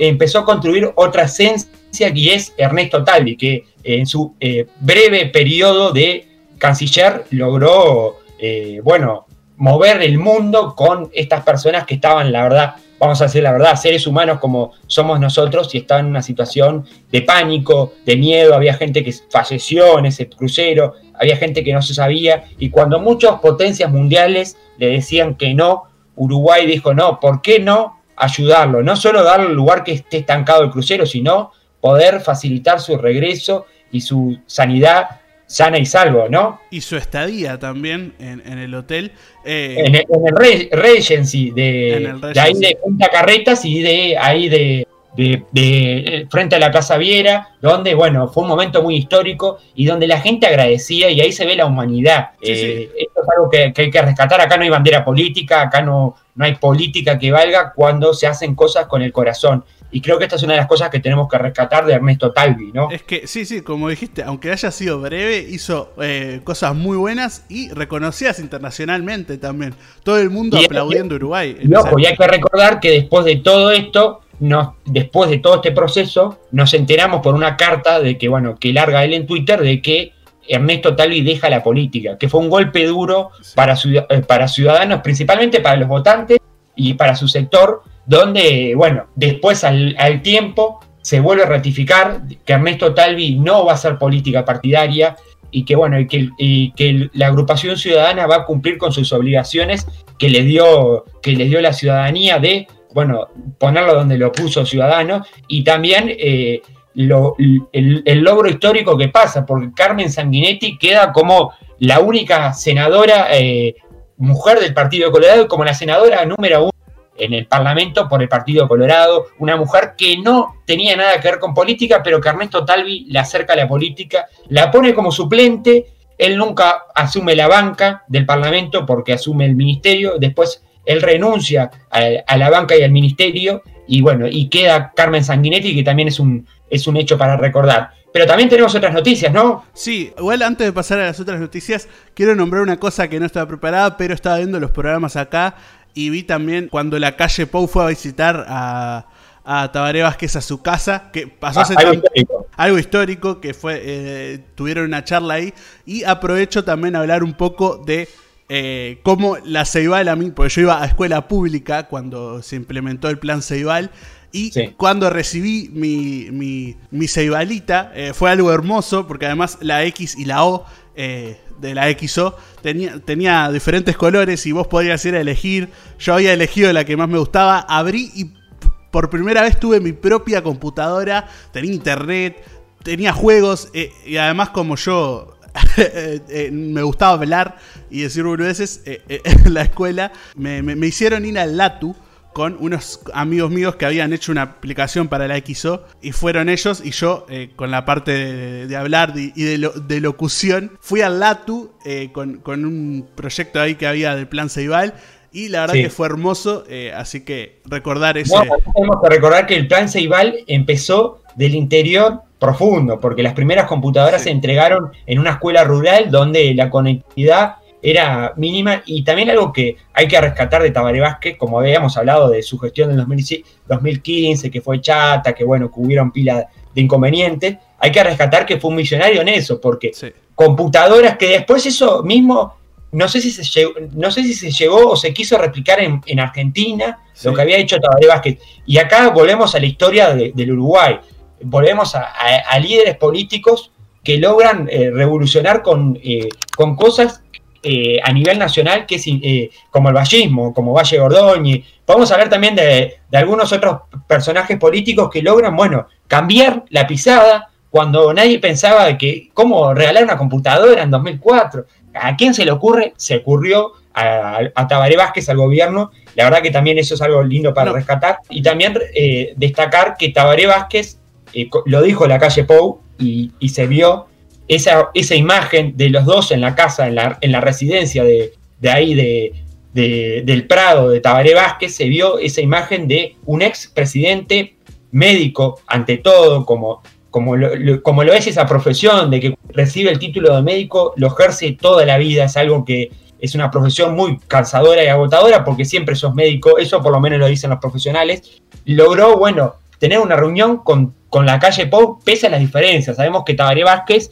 empezó a construir otra esencia que es Ernesto Talvi, que en su eh, breve periodo de canciller logró, eh, bueno, mover el mundo con estas personas que estaban, la verdad, vamos a decir la verdad, seres humanos como somos nosotros y estaban en una situación de pánico, de miedo, había gente que falleció en ese crucero, había gente que no se sabía, y cuando muchas potencias mundiales le decían que no, Uruguay dijo no, ¿por qué no ayudarlo? No solo darle el lugar que esté estancado el crucero, sino poder facilitar su regreso y su sanidad sana y salvo, ¿no? Y su estadía también en, el hotel. Eh, en, el, Regency, de, de ahí de Punta Carretas y de ahí de, de, eh, frente a la Casa Viera, donde, bueno, fue un momento muy histórico y donde la gente agradecía y ahí se ve la humanidad. Eh, esto es algo que, hay que rescatar. Acá no hay bandera política, acá no, no hay política que valga cuando se hacen cosas con el corazón. Y creo que esta es una de las cosas que tenemos que rescatar de Ernesto Talvi, ¿no? Es que, sí, sí, como dijiste, aunque haya sido breve, hizo eh, cosas muy buenas y reconocidas internacionalmente también. Todo el mundo aplaudiendo Uruguay. Y ojo, y hay que recordar que después de todo esto, después de todo este proceso, nos enteramos por una carta de que, bueno, que larga él en Twitter de que Ernesto Talvi deja la política, que fue un golpe duro para, eh, para ciudadanos, principalmente para los votantes y para su sector, donde, bueno, después al, tiempo se vuelve a ratificar que Ernesto Talvi no va a hacer política partidaria y que, bueno, y que, y que la agrupación ciudadana va a cumplir con sus obligaciones que le dio, que le dio la ciudadanía de bueno, ponerlo donde lo puso Ciudadanos y también eh, el, logro histórico que pasa, porque Carmen Sanguinetti queda como la única senadora eh, mujer del Partido Colorado, como la senadora número uno en el Parlamento por el Partido Colorado, una mujer que no tenía nada que ver con política, pero que Ernesto Talvi le acerca a la política, la pone como suplente, él nunca asume la banca del Parlamento porque asume el ministerio, después él renuncia a, la banca y al ministerio y bueno, y queda Carmen Sanguinetti, que también es un, es un hecho para recordar. pero también tenemos otras noticias, ¿no? Sí, igual antes de pasar a las otras noticias, quiero nombrar una cosa que no estaba preparada, pero estaba viendo los programas acá y vi también cuando la calle Pou fue a visitar a, a Tabaré Vázquez a su casa, que pasó Ah, hace algo histórico. algo histórico, que fue, eh, tuvieron una charla ahí, y aprovecho también a hablar un poco de eh, cómo la Ceibal a mí, porque yo iba a escuela pública cuando se implementó el plan Ceibal, y Sí. cuando recibí mi, mi, mi Ceibalita, eh, fue algo hermoso, porque además la X y la O eh, de la XO tenía, tenía diferentes colores y vos podías ir a elegir. Yo había elegido la que más me gustaba, abrí y por primera vez tuve mi propia computadora, tenía internet, tenía juegos eh, y además como yo <laughs> eh, eh, me gustaba hablar y decir boludeces <laughs> en la escuela, me, me- me hicieron ir al Latu con unos amigos míos que habían hecho una aplicación para la XO y fueron ellos y yo eh, con la parte de, de hablar de- y de, lo- de locución fui al Latu eh, con, con un proyecto ahí que había del plan Ceibal y la verdad Sí. que fue hermoso, eh, así que recordar ese... No, tenemos que recordar que el plan Ceibal empezó del interior profundo, porque las primeras computadoras Sí. se entregaron en una escuela rural donde la conectividad era mínima y también algo que hay que rescatar de Tabaré Vázquez, como habíamos hablado de su gestión en 2000 2015, que fue chata, que bueno, que hubieron pila de inconvenientes, hay que rescatar que fue un millonario en eso, porque Sí. computadoras que después eso mismo, no sé si se llegó, no sé si se llegó o se quiso replicar en, en Argentina, Sí. lo que había hecho Tabaré Vázquez. Y acá volvemos a la historia de- del Uruguay, volvemos a, a- a líderes políticos que logran eh, revolucionar con, eh, con cosas eh, a nivel nacional, que es eh, como el vallismo, como Valle Gordóñez. Podemos hablar también de, de algunos otros personajes políticos que logran, bueno, cambiar la pisada cuando nadie pensaba de que cómo regalar una computadora en 2004. ¿A quién se le ocurre? Se ocurrió a, a Tabaré Vázquez, al gobierno. La verdad que también eso es algo lindo para No. rescatar. Y también eh, destacar que Tabaré Vázquez, eh, lo dijo la calle Pou, y, y se vio esa, esa imagen de los dos en la casa, en la, en la residencia de, de ahí de, de- del Prado, de Tabaré Vázquez, se vio esa imagen de un ex presidente médico, ante todo, como, como, lo, lo- como lo es esa profesión, de que recibe el título de médico, lo ejerce toda la vida, es algo que es una profesión muy cansadora y agotadora, porque siempre sos médico, eso por lo menos lo dicen los profesionales, logró, bueno, tener una reunión con, con la calle Pou, pese a las diferencias. Sabemos que Tabaré Vázquez,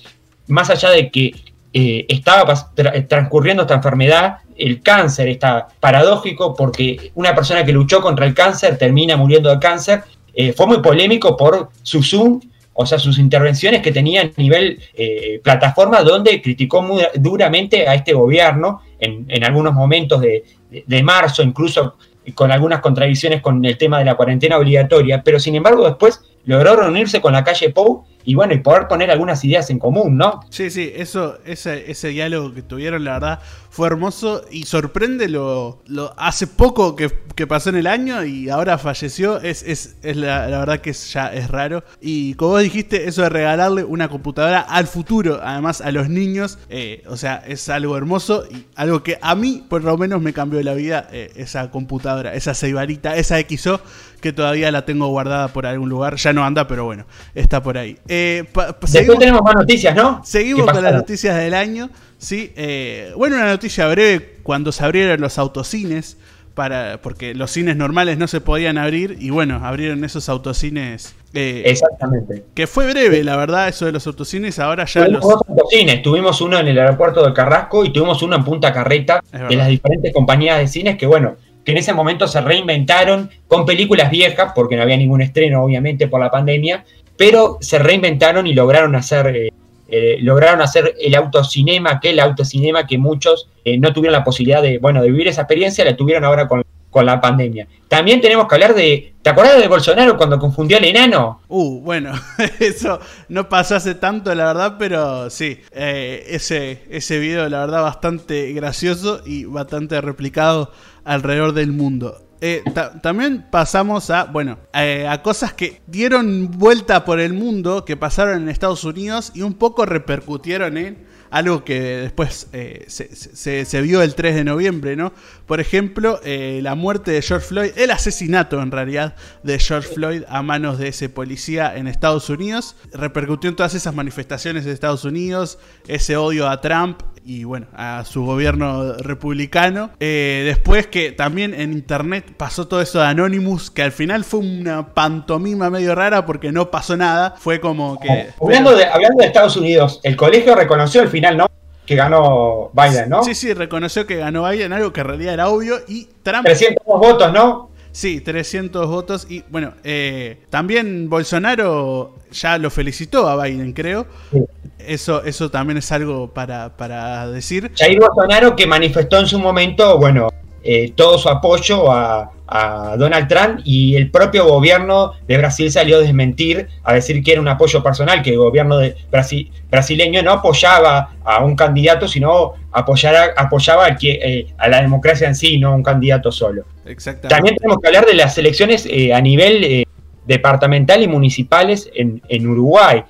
más allá de que eh, estaba tra- transcurriendo esta enfermedad, el cáncer está paradójico porque una persona que luchó contra el cáncer termina muriendo de cáncer. Eh, fue muy polémico por su Zoom, o sea, sus intervenciones que tenía a nivel eh, plataforma, donde criticó muy duramente a este gobierno en, en algunos momentos de, de- de marzo, incluso con algunas contradicciones con el tema de la cuarentena obligatoria, pero sin embargo después logró reunirse con la calle Pou y bueno, y poder poner algunas ideas en común, ¿no? Sí, sí, eso, ese, ese diálogo que tuvieron, la verdad, fue hermoso y sorprende lo, lo hace poco que, que pasó en el año y ahora falleció, es, es, es la, verdad que es- ya es raro. Y como vos dijiste, eso de regalarle una computadora al futuro, además a los niños, eh, o sea, es algo hermoso y algo que a mí por lo menos me cambió la vida, eh, esa computadora, esa ceibarita, esa XO que todavía la tengo guardada por algún lugar, ya no anda, pero bueno, está por ahí. Eh, Después seguimos- tenemos más noticias, ¿no? Seguimos ¿Qué con las noticias del año. Sí, eh, bueno, una noticia breve cuando se abrieron los autocines. Para, porque los cines normales no se podían abrir y bueno, abrieron esos autocines. eh, Exactamente. que fue breve, la verdad, eso de los autocines. Ahora ya Tuvimos los. dos autocines, tuvimos uno en el aeropuerto de Carrasco y tuvimos uno en Punta Carreta de las diferentes compañías de cines que, bueno, que en ese momento se reinventaron con películas viejas, porque no había ningún estreno, obviamente, por la pandemia, pero se reinventaron y lograron hacer, eh, eh, lograron hacer el autocinema, aquel autocinema que muchos eh, no tuvieron la posibilidad de, bueno, de vivir esa experiencia, la tuvieron ahora con, con la pandemia. También tenemos que hablar de, ¿te acordás de Bolsonaro cuando confundió al enano? Uh, bueno, <laughs> eso no pasó hace tanto, la verdad, pero sí, eh, ese, ese video, la verdad, bastante gracioso y bastante replicado alrededor del mundo. Eh, ta- también pasamos a, bueno, eh, a cosas que dieron vuelta por el mundo, que pasaron en Estados Unidos y un poco repercutieron en algo que después eh, se, vio el 3 de noviembre, ¿no? Por ejemplo, eh, la muerte de George Floyd, el asesinato en realidad de George Floyd a manos de ese policía en Estados Unidos, repercutió en todas esas manifestaciones de Estados Unidos, ese odio a Trump, y bueno, a su gobierno republicano. Eh, después que también en internet pasó todo eso de Anonymous, que al final fue una pantomima medio rara porque no pasó nada. Fue como que. hablando, de, hablando de Estados Unidos, el colegio reconoció al final, ¿no? Que ganó Biden, ¿no? Sí, sí, reconoció que ganó Biden, algo que en realidad era obvio. Y Trump. 300 votos, ¿no? Sí, 300 votos. Y bueno, eh, también Bolsonaro ya lo felicitó a Biden, creo. Eso, eso también es algo para, para decir. Jair Bolsonaro que manifestó en su momento, bueno, eh, todo su apoyo a, Donald Trump y el propio gobierno de Brasil salió a desmentir, a decir que era un apoyo personal, que el gobierno de Brasil, brasileño no apoyaba a un candidato, sino apoyara, apoyaba a, eh, a la democracia en sí, no a un candidato solo. También tenemos que hablar de las elecciones eh, a nivel departamental y municipales en, en Uruguay.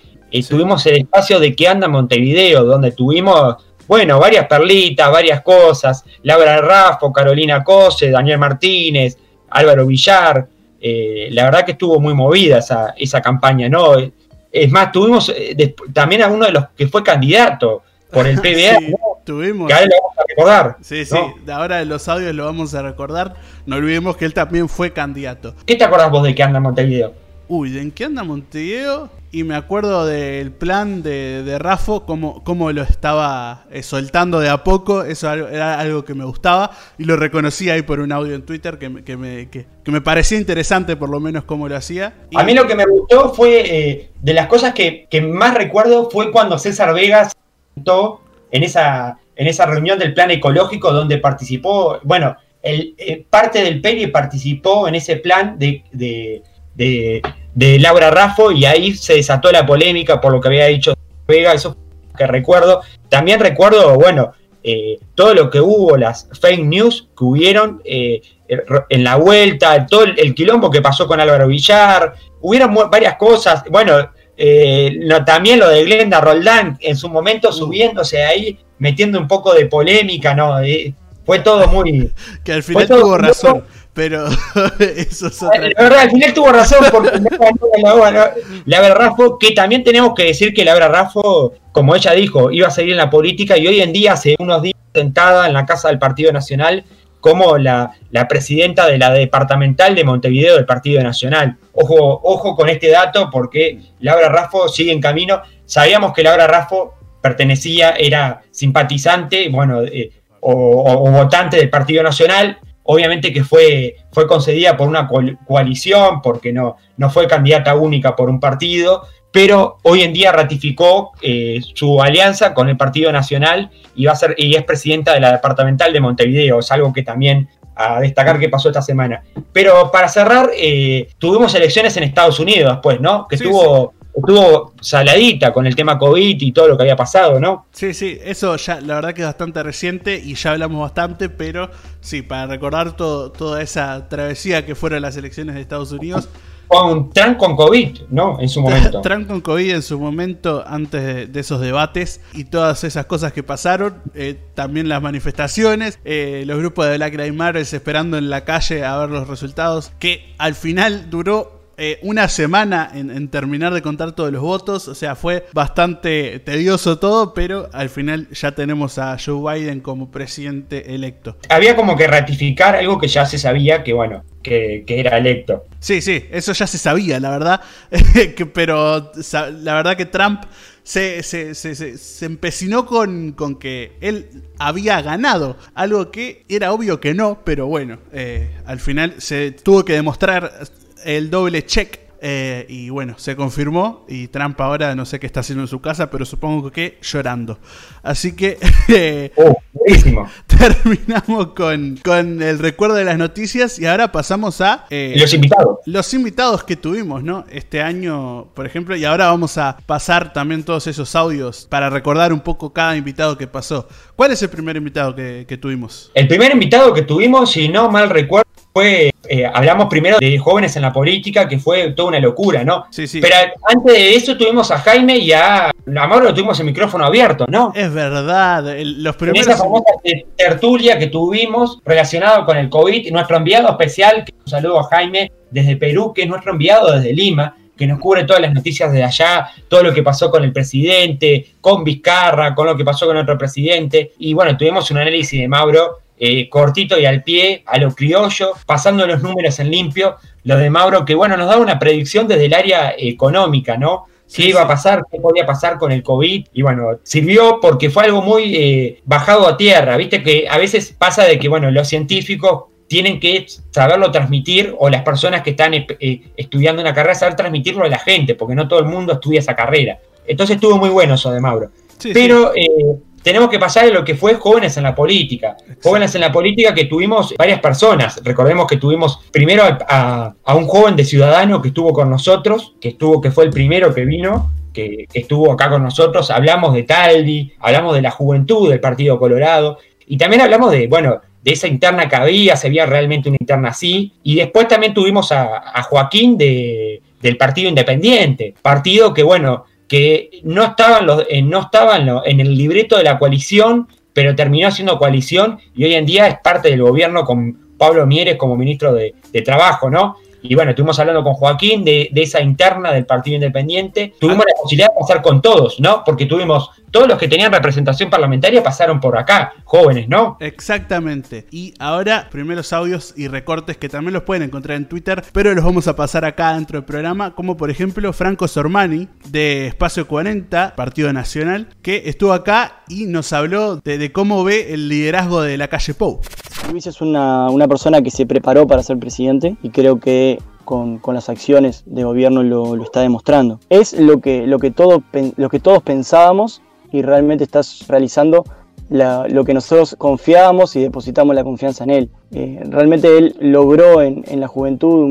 Tuvimos el espacio de que anda Montevideo, donde tuvimos bueno, varias perlitas, varias cosas. Laura Raffo, Carolina Cose, Daniel Martínez, Álvaro Villar. Eh, la verdad que estuvo muy movida esa, esa campaña, ¿no? Es más, tuvimos eh, también a uno de los que fue candidato por el <laughs> PBA. tuvimos. Que a él lo vamos a recordar. Sí, sí, ahora de los audios lo vamos a recordar. No olvidemos que él también fue candidato. ¿Qué te acordás vos de que anda Montevideo? Uy, ¿de en qué anda Montevideo? Y me acuerdo del plan de, de Rafo, cómo, cómo, lo estaba eh, soltando de a poco. Eso era algo que me gustaba. Y lo reconocí ahí por un audio en Twitter que, me, que me, que, me parecía interesante, por lo menos, cómo lo hacía. A mí lo que me gustó fue, eh, de las cosas que, más recuerdo, fue cuando César Vegas en esa, en esa reunión del plan ecológico donde participó, bueno, el, eh, parte del PERI participó en ese plan de Laura Raffo y ahí se desató la polémica por lo que había dicho Vega, eso que recuerdo. También recuerdo, bueno, eh, todo lo que hubo, las fake news que hubieron eh, en la vuelta, todo el, quilombo que pasó con Álvaro Villar, hubieron varias cosas, bueno, eh, también lo de Glenda Roldán en su momento subiéndose ahí, metiendo un poco de polémica, ¿no? fue todo muy... <laughs> que al final tuvo razón. Pero <laughs> eso es otra La verdad, al final tuvo razón porque la verdad Raffo, que también tenemos que decir que la verdad Raffo, como ella dijo, iba a seguir en la política y hoy en día, hace unos días, sentada en la casa del Partido Nacional como la, la presidenta de la departamental de Montevideo del Partido Nacional. Ojo, ojo con este dato porque Laura Raffo sigue en camino. Sabíamos que Laura Raffo pertenecía, era simpatizante, bueno, eh, o votante del Partido Nacional obviamente que fue, fue concedida por una coalición, porque no, no fue candidata única por un partido, pero hoy en día ratificó eh, su alianza con el Partido Nacional y, va a ser, y es presidenta de la departamental de Montevideo, es algo que también a destacar que pasó esta semana. Pero para cerrar, eh, tuvimos elecciones en Estados Unidos, pues, ¿no? Que tuvo estuvo saladita con el tema COVID y todo lo que había pasado, ¿no? Sí, sí, eso ya la verdad que es bastante reciente y ya hablamos bastante, pero sí, para recordar todo, toda esa travesía que fueron las elecciones de Estados Unidos. Con Trump con COVID, ¿no? En su momento. <laughs> Trump con COVID en su momento, antes de, esos debates y todas esas cosas que pasaron. Eh, también las manifestaciones, eh, los grupos de Black Lives Matter esperando en la calle a ver los resultados, que al final duró eh, una semana en, terminar de contar todos los votos. O sea, fue bastante tedioso todo, pero al final ya tenemos a Joe Biden como presidente electo. Había como que ratificar algo que ya se sabía que, bueno, que, era electo. Sí, sí, eso ya se sabía, la verdad. <laughs> pero la verdad que Trump se, se, empecinó con, con, que él había ganado. Algo que era obvio que no, pero bueno, eh, al final se tuvo que demostrar el doble check. Eh, y bueno, se confirmó. Y Trump ahora no sé qué está haciendo en su casa, pero supongo que llorando. Así que <laughs> eh, oh, <laughs> terminamos con, con, el recuerdo de las noticias. Y ahora pasamos a eh, los invitados. Los invitados que tuvimos, ¿no? Este año, por ejemplo. Y ahora vamos a pasar también todos esos audios para recordar un poco cada invitado que pasó. ¿Cuál es el primer invitado que, que tuvimos? El primer invitado que tuvimos, si no mal recuerdo fue, eh, hablamos primero de jóvenes en la política, que fue toda una locura, ¿no? Sí, sí. Pero antes de eso tuvimos a Jaime y a, a Mauro, tuvimos el micrófono abierto, ¿no? Es verdad, el- los En primeros... esa famosa te- tertulia que tuvimos relacionado con el COVID, nuestro enviado especial, que un saludo a Jaime desde Perú, que es nuestro enviado desde Lima, que nos cubre todas las noticias de allá, todo lo que pasó con el presidente, con Vizcarra, con lo que pasó con otro presidente. Y bueno, tuvimos un análisis de Mauro eh, cortito y al pie, a lo criollo, pasando los números en limpio, lo de Mauro, que bueno, nos daba una predicción desde el área económica, ¿no? Qué iba a pasar, qué podía pasar con el COVID. Y bueno, sirvió porque fue algo muy eh, bajado a tierra. Viste que a veces pasa de que, bueno, los científicos tienen que saberlo transmitir o las personas que están eh, estudiando una carrera saber transmitirlo a la gente, porque no todo el mundo estudia esa carrera. Entonces estuvo muy bueno eso de Mauro. Sí, sí. Pero eh, tenemos que pasar de lo que fue jóvenes en la política. Jóvenes en la política que tuvimos varias personas. Recordemos que tuvimos primero a, a- a un joven de Ciudadano que estuvo con nosotros, que estuvo, que fue el primero que vino, que, que estuvo acá con nosotros. Hablamos de Taldi, hablamos de la juventud del Partido Colorado. Y también hablamos de, bueno, de esa interna que había, si había realmente una interna así. Y después también tuvimos a, a Joaquín de, del Partido Independiente. Partido que, bueno, que no estaban, los, eh, no estaban lo- en el libreto de la coalición, pero terminó siendo coalición y hoy en día es parte del gobierno con Pablo Mieres como ministro de, de Trabajo, ¿no? Y bueno, estuvimos hablando con Joaquín de, esa interna del Partido Independiente. Tuvimos la posibilidad de pasar con todos, ¿no? Porque tuvimos, todos los que tenían representación parlamentaria pasaron por acá, jóvenes, ¿no? Exactamente. Y ahora, primeros audios y recortes que también los pueden encontrar en Twitter, pero los vamos a pasar acá dentro del programa, como por ejemplo Franco Sormani de Espacio 40, Partido Nacional, que estuvo acá y nos habló de, de cómo ve el liderazgo de la calle Pou. Luis es una, una persona que se preparó para ser presidente y creo que con, con las acciones de gobierno lo, lo está demostrando. Es lo que, lo, que lo que todos pensábamos y realmente estás realizando lo que nosotros confiábamos y depositamos la confianza en él. Eh, realmente él logró en, en la juventud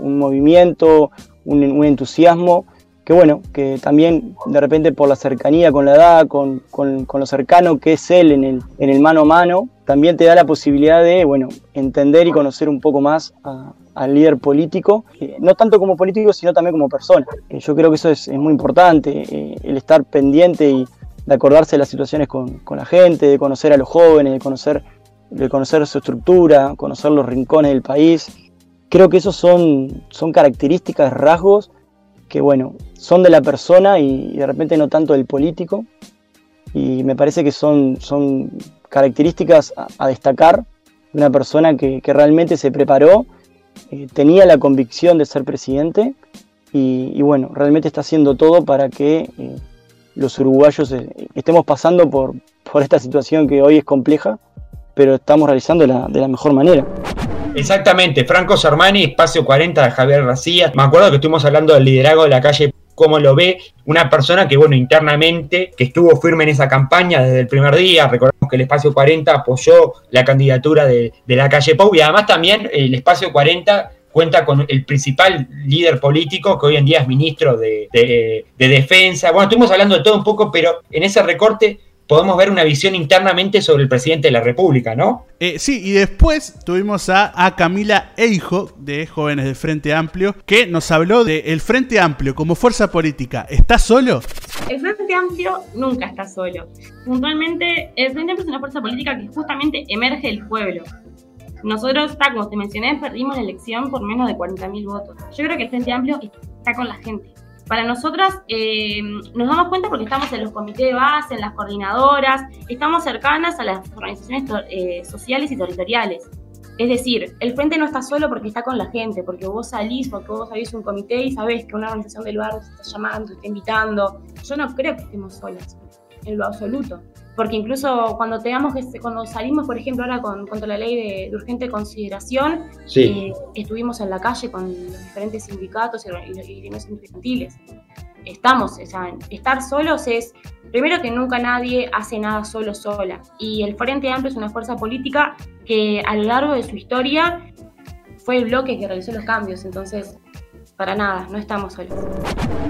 un, movimiento, un entusiasmo que bueno, que también de repente por la cercanía con la edad, con, con- con lo cercano que es él en el, en el mano a mano, también te da la posibilidad de, bueno, entender y conocer un poco más al líder político, eh, no tanto como político, sino también como persona. Yo creo que eso es, es muy importante, eh, el estar pendiente y de acordarse de las situaciones con, con la gente, de conocer a los jóvenes, de conocer, de conocer su estructura, conocer los rincones del país. Creo que esos son, son características, rasgos que bueno, son de la persona y, de repente no tanto del político. Y me parece que son, son características a, destacar de una persona que, que realmente se preparó, eh, tenía la convicción de ser presidente y, y bueno, realmente está haciendo todo para que eh, los uruguayos eh, estemos pasando por, por esta situación que hoy es compleja, pero estamos realizando la- de la mejor manera. Exactamente, Franco Sormani, Espacio 40 de Javier García. Me acuerdo que estuvimos hablando del liderazgo de la calle, cómo lo ve una persona que, bueno, internamente, que estuvo firme en esa campaña desde el primer día. Recordemos que el Espacio 40 apoyó la candidatura de, la calle Pau y además también el Espacio 40 cuenta con el principal líder político que hoy en día es ministro de Defensa. Bueno, estuvimos hablando de todo un poco, pero en ese recorte podemos ver una visión internamente sobre el presidente de la República, ¿no? Eh, sí, y después tuvimos a, a Camila Eijo de Jóvenes del Frente Amplio, que nos habló de el Frente Amplio como fuerza política. ¿Está solo? El Frente Amplio nunca está solo. Puntualmente, el Frente Amplio es una fuerza política que justamente emerge del pueblo. Nosotros, ta, como te mencioné, perdimos la elección por menos de 40.000 votos. Yo creo que el Frente Amplio está con la gente. Para nosotras eh, nos damos cuenta porque estamos en los comités de base, en las coordinadoras, estamos cercanas a las organizaciones eh, sociales y territoriales. Es decir, el frente no está solo porque está con la gente, porque vos salís, porque vos salís un comité y sabés que una organización del barrio te está llamando, te está invitando. Yo no creo que estemos solas, en lo absoluto. Porque incluso cuando tengamos que, cuando salimos, por ejemplo, ahora con, contra la ley de, de urgente consideración, eh, estuvimos en la calle con los diferentes sindicatos y, gremios estudiantiles. Estamos, o sea, estar solos es, primero que nunca nadie hace nada solo, sola. Y el Frente Amplio es una fuerza política que a lo largo de su historia fue el bloque que realizó los cambios. Entonces, para nada, no estamos solos.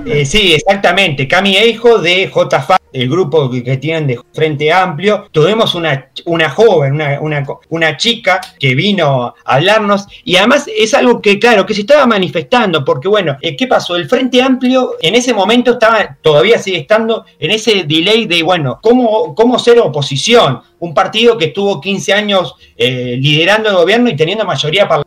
Eh, sí, exactamente. Cami Eijo de JFA, el grupo que, tienen de Frente Amplio, tuvimos una, una joven, una, una, chica que vino a hablarnos y además es algo que, claro, que se estaba manifestando, porque bueno, eh, ¿qué pasó? El Frente Amplio en ese momento estaba, todavía sigue estando en ese delay de, bueno, ¿cómo, cómo ser oposición? Un partido que estuvo 15 años eh, liderando el gobierno y teniendo mayoría parlamentaria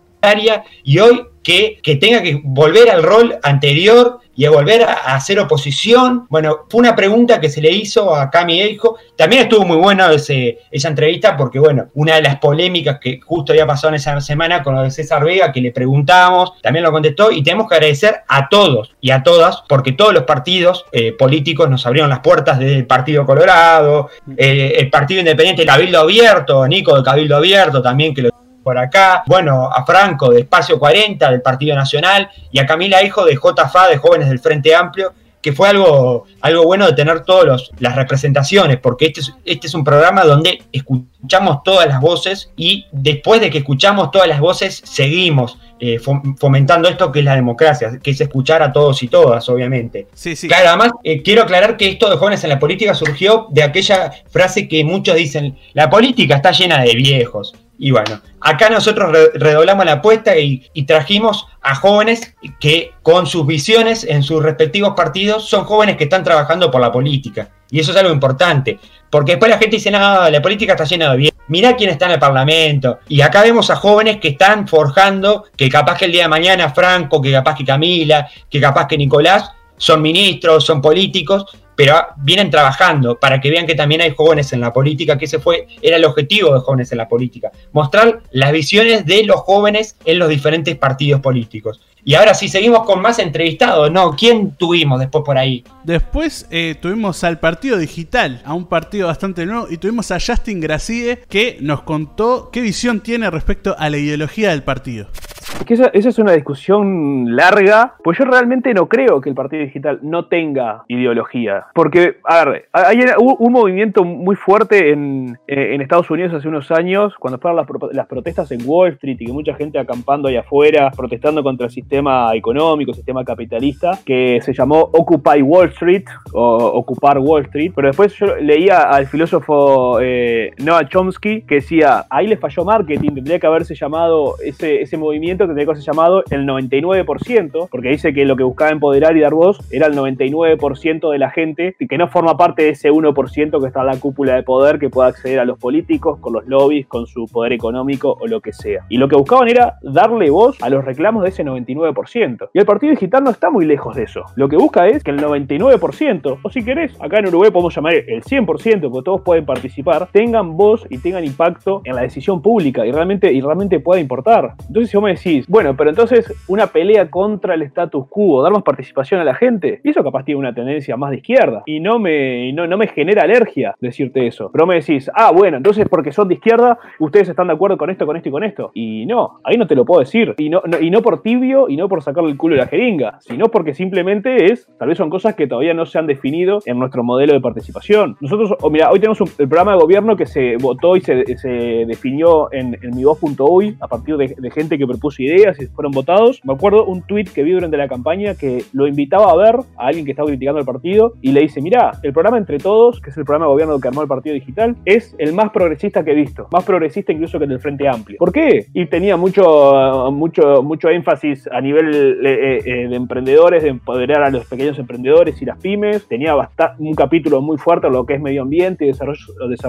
y hoy que, que tenga que volver al rol anterior y a volver a, hacer oposición. Bueno, fue una pregunta que se le hizo a Cami hijo También estuvo muy buena ese, esa entrevista porque, bueno, una de las polémicas que justo había pasado en esa semana con lo de César Vega, que le preguntábamos, también lo contestó y tenemos que agradecer a todos y a todas porque todos los partidos eh, políticos nos abrieron las puertas del Partido Colorado, eh, el Partido Independiente Cabildo Abierto, Nico de Cabildo Abierto también que lo por acá, bueno, a Franco de Espacio 40 del Partido Nacional y a Camila Hijo de JFA de Jóvenes del Frente Amplio, que fue algo, algo bueno de tener todas las representaciones, porque este es, este es un programa donde escuchamos todas las voces y después de que escuchamos todas las voces, seguimos eh, fomentando esto que es la democracia, que es escuchar a todos y todas, obviamente. Sí, sí. Claro, además, eh, quiero aclarar que esto de jóvenes en la política surgió de aquella frase que muchos dicen, la política está llena de viejos. Y bueno, acá nosotros redoblamos la apuesta y, trajimos a jóvenes que con sus visiones en sus respectivos partidos son jóvenes que están trabajando por la política. Y eso es algo importante, porque después la gente dice, no, la política está llena de bien. Mirá quién está en el Parlamento. Y acá vemos a jóvenes que están forjando, que capaz que el día de mañana Franco, que capaz que Camila, que capaz que Nicolás, son ministros, son políticos, pero vienen trabajando para que vean que también hay jóvenes en la política, que ese fue, era el objetivo de jóvenes en la política, mostrar las visiones de los jóvenes en los diferentes partidos políticos. Y ahora sí, seguimos con más entrevistados, ¿no? ¿Quién tuvimos después por ahí? Después eh, tuvimos al Partido Digital, a un partido bastante nuevo, y tuvimos a Justin Gracide que nos contó qué visión tiene respecto a la ideología del partido. Es que esa, es una discusión larga, pues yo realmente no creo que el Partido Digital no tenga ideología. Porque, a ver, hay un movimiento muy fuerte en, Estados Unidos hace unos años, cuando fueron las, protestas en Wall Street y que mucha gente acampando ahí afuera, protestando contra el sistema económico, el sistema capitalista, que se llamó Occupy Wall Street o Ocupar Wall Street. Pero después yo leía al filósofo eh, Noah Chomsky que decía, ahí le falló marketing, tendría que haberse llamado ese, ese movimiento tendría que ser llamado el 99%, porque dice que lo que buscaba empoderar y dar voz era el 99% de la gente y que no forma parte de ese 1% que está en la cúpula de poder que pueda acceder a los políticos, con los lobbies, con su poder económico o lo que sea. Y lo que buscaban era darle voz a los reclamos de ese 99%. Y el Partido Digital no está muy lejos de eso. Lo que busca es que el 99%, o si querés, acá en Uruguay podemos llamar el 100%, porque todos pueden participar, tengan voz y tengan impacto en la decisión pública y realmente, y realmente pueda importar. Entonces si vos me decís, bueno, pero entonces una pelea contra el status quo, dar participación a la gente, y eso capaz tiene una tendencia más de izquierda. Y no me, no, me genera alergia decirte eso. Pero me decís, ah, bueno, entonces porque son de izquierda, ustedes están de acuerdo con esto, con esto y con esto. Y no, ahí no te lo puedo decir. Y no, y no por tibio y no por sacarle el culo de la jeringa, sino porque simplemente es, tal vez son cosas que todavía no se han definido en nuestro modelo de participación. Nosotros, oh, mira, hoy tenemos el programa de gobierno que se votó y se, definió en, en mi voz.uy a partir de, de gente que propuso ideas y fueron votados. Me acuerdo un tweet que vi durante la campaña que lo invitaba a ver a alguien que estaba criticando el partido y le dice, mira, el programa Entre Todos, que es el programa de gobierno que armó el Partido Digital, es el más progresista que he visto, más progresista incluso que el del Frente Amplio. ¿Por qué? Y tenía mucho, mucho, mucho énfasis a nivel eh, eh, de emprendedores, de empoderar a los pequeños emprendedores y las pymes. Tenía un capítulo muy fuerte a lo que es medio ambiente y desarrollo,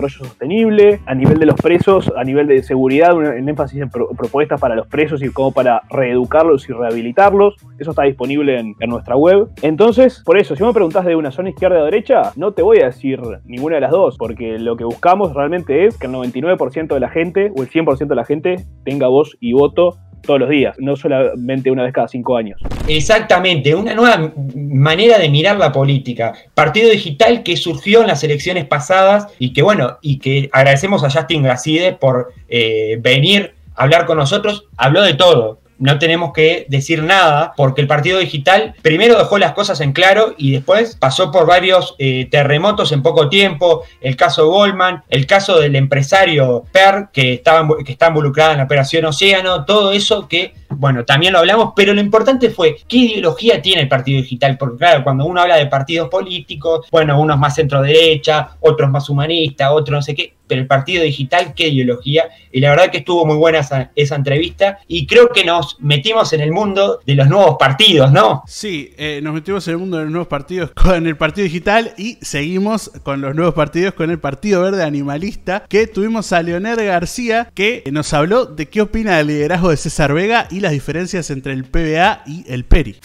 sostenible. A nivel de los presos, a nivel de seguridad, un, énfasis en propuestas para los presos y cómo para reeducarlos y rehabilitarlos. Eso está disponible en, nuestra web. Entonces, por eso, si me preguntas de una zona izquierda o derecha, no te voy a decir ninguna de las dos, porque lo que buscamos realmente es que el 99% de la gente o el 100% de la gente tenga voz y voto todos los días, no solamente una vez cada cinco años. Exactamente, una nueva manera de mirar la política. Partido digital que surgió en las elecciones pasadas y que bueno, y que agradecemos a Justin Gracide por eh, venir a hablar con nosotros. Habló de todo, no tenemos que decir nada, porque el partido digital primero dejó las cosas en claro y después pasó por varios eh, terremotos en poco tiempo, el caso Goldman, el caso del empresario Per, que, estaba, que está involucrado en la operación Océano, todo eso que, bueno, también lo hablamos, pero lo importante fue qué ideología tiene el partido digital, porque claro, cuando uno habla de partidos políticos, bueno, unos más centro derecha, otros más humanistas, otros no sé qué, el partido digital, qué ideología. Y la verdad que estuvo muy buena esa, esa entrevista y creo que nos metimos en el mundo de los nuevos partidos, ¿no? Sí, eh, nos metimos en el mundo de los nuevos partidos con el partido digital y seguimos con los nuevos partidos con el Partido Verde Animalista, que tuvimos a Leonel García, que nos habló de qué opina del liderazgo de César Vega y las diferencias entre el PBA y el PERI.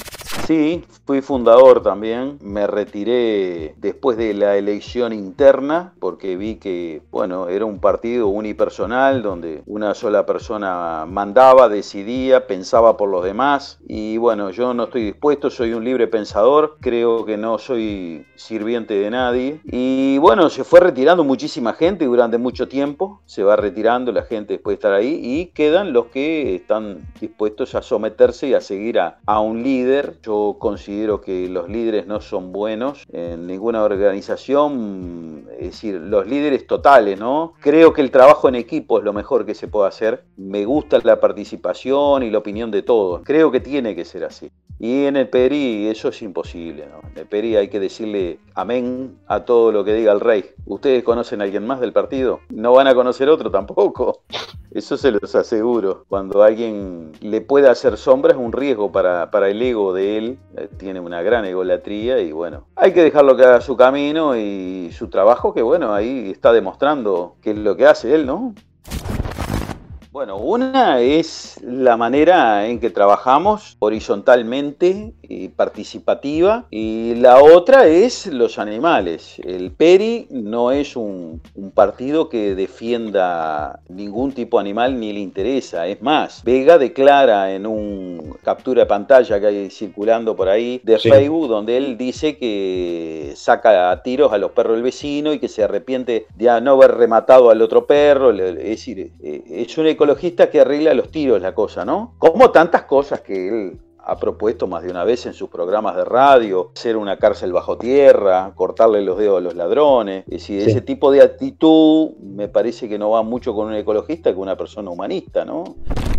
Sí, fui fundador también. Me retiré después de la elección interna porque vi que, bueno, era un partido unipersonal donde una sola persona mandaba, decidía, pensaba por los demás. Y bueno, yo no estoy dispuesto, soy un libre pensador, creo que no soy sirviente de nadie. Y bueno, se fue retirando muchísima gente durante mucho tiempo, se va retirando la gente después de estar ahí y quedan los que están dispuestos a someterse y a seguir a, un líder. Considero que los líderes no son buenos en ninguna organización, es decir, los líderes totales, ¿no? Creo que el trabajo en equipo es lo mejor que se puede hacer. Me gusta la participación y la opinión de todos. Creo que tiene que ser así. Y en el PERI eso es imposible, ¿no? En el PERI hay que decirle amén a todo lo que diga el rey. ¿Ustedes conocen a alguien más del partido? No van a conocer otro tampoco. <laughs> Eso se los aseguro. Cuando alguien le pueda hacer sombra es un riesgo para, para el ego de él. Eh, tiene una gran egolatría y bueno, hay que dejarlo que haga su camino y su trabajo que bueno, ahí está demostrando qué es lo que hace él, ¿no? Bueno, una es la manera en que trabajamos horizontalmente y participativa y la otra es los animales. El PERI no es un, partido que defienda ningún tipo de animal ni le interesa. Es más, Vega declara en un captura de pantalla que hay circulando por ahí de Facebook donde él dice que saca a tiros a los perros del vecino y que se arrepiente de no haber rematado al otro perro. Es decir, eh, es un ecologista que arregla los tiros la cosa, ¿no? Como tantas cosas que él ha propuesto más de una vez en sus programas de radio, hacer una cárcel bajo tierra, cortarle los dedos a los ladrones. Es decir, ese tipo de actitud me parece que no va mucho con un ecologista que una persona humanista, ¿no?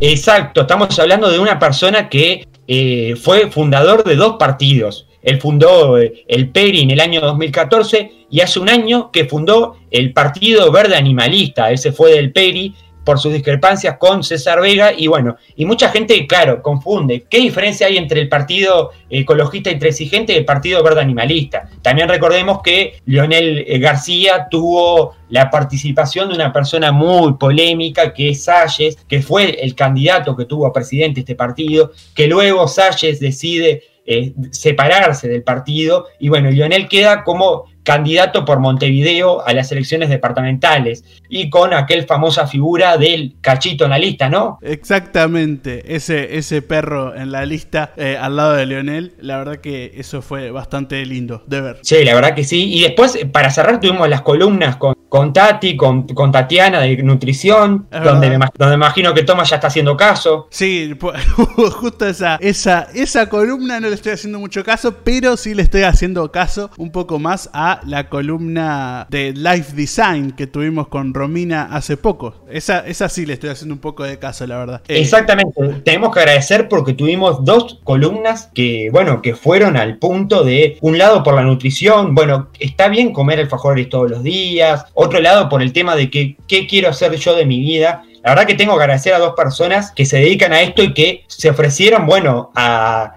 Exacto, estamos hablando de una persona que eh, fue fundador de dos partidos. Él fundó eh, el PERI en el año 2014 y hace un año que fundó el Partido Verde Animalista. Ese fue del PERI por sus discrepancias con César Vega y bueno, y mucha gente, claro, confunde. ¿Qué diferencia hay entre el partido ecologista intransigente y el partido verde animalista? También recordemos que Leonel eh, García tuvo la participación de una persona muy polémica que es Salles, que fue el candidato que tuvo a presidente este partido, que luego Salles decide eh, separarse del partido y bueno, Lionel queda como candidato por Montevideo a las elecciones departamentales y con aquel famosa figura del cachito en la lista, ¿no? Exactamente, ese, ese perro en la lista eh, al lado de Leonel, la verdad que eso fue bastante lindo de ver. Sí, la verdad que sí. Y después, para cerrar, tuvimos las columnas con, con Tati, con, con Tatiana de nutrición, donde me, donde imagino que Tomás ya está haciendo caso. Sí, <laughs> justo esa, esa, esa columna no le estoy haciendo mucho caso, pero sí le estoy haciendo caso un poco más a la columna de Life Design que tuvimos con Romina hace poco. Esa, esa sí le estoy haciendo un poco de caso, la verdad. Eh, Exactamente. Tenemos que agradecer porque tuvimos dos columnas que, bueno, que fueron al punto de un lado por la nutrición, bueno, está bien comer alfajores todos los días, otro lado por el tema de que, qué quiero hacer yo de mi vida la verdad que tengo que agradecer a dos personas que se dedican a esto y que se ofrecieron, bueno, a,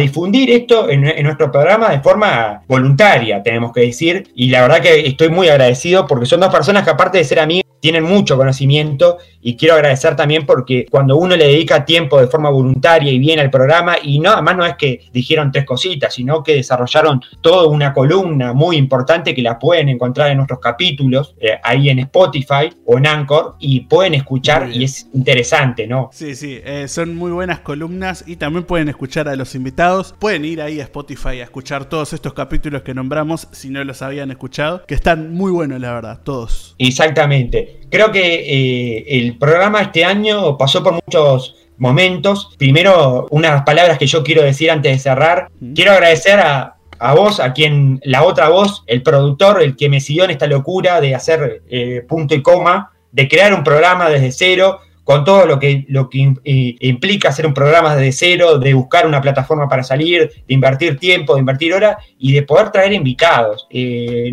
difundir esto en, en, nuestro programa de forma voluntaria, tenemos que decir. Y la verdad que estoy muy agradecido porque son dos personas que aparte de ser amigas, tienen mucho conocimiento y quiero agradecer también porque cuando uno le dedica tiempo de forma voluntaria y bien al programa, y no, además no es que dijeron tres cositas, sino que desarrollaron toda una columna muy importante que la pueden encontrar en nuestros capítulos, eh, ahí en Spotify o en Anchor, y pueden escuchar y es interesante, ¿no? Sí, sí, eh, son muy buenas columnas y también pueden escuchar a los invitados, pueden ir ahí a Spotify a escuchar todos estos capítulos que nombramos si no los habían escuchado, que están muy buenos, la verdad, todos. Exactamente. Creo que eh, el programa este año pasó por muchos momentos. Primero, unas palabras que yo quiero decir antes de cerrar. Quiero agradecer a, a vos, a quien la otra voz, el productor, el que me siguió en esta locura de hacer eh, punto y coma, de crear un programa desde cero, con todo lo que, lo que implica hacer un programa desde cero, de buscar una plataforma para salir, de invertir tiempo, de invertir horas y de poder traer invitados. Eh,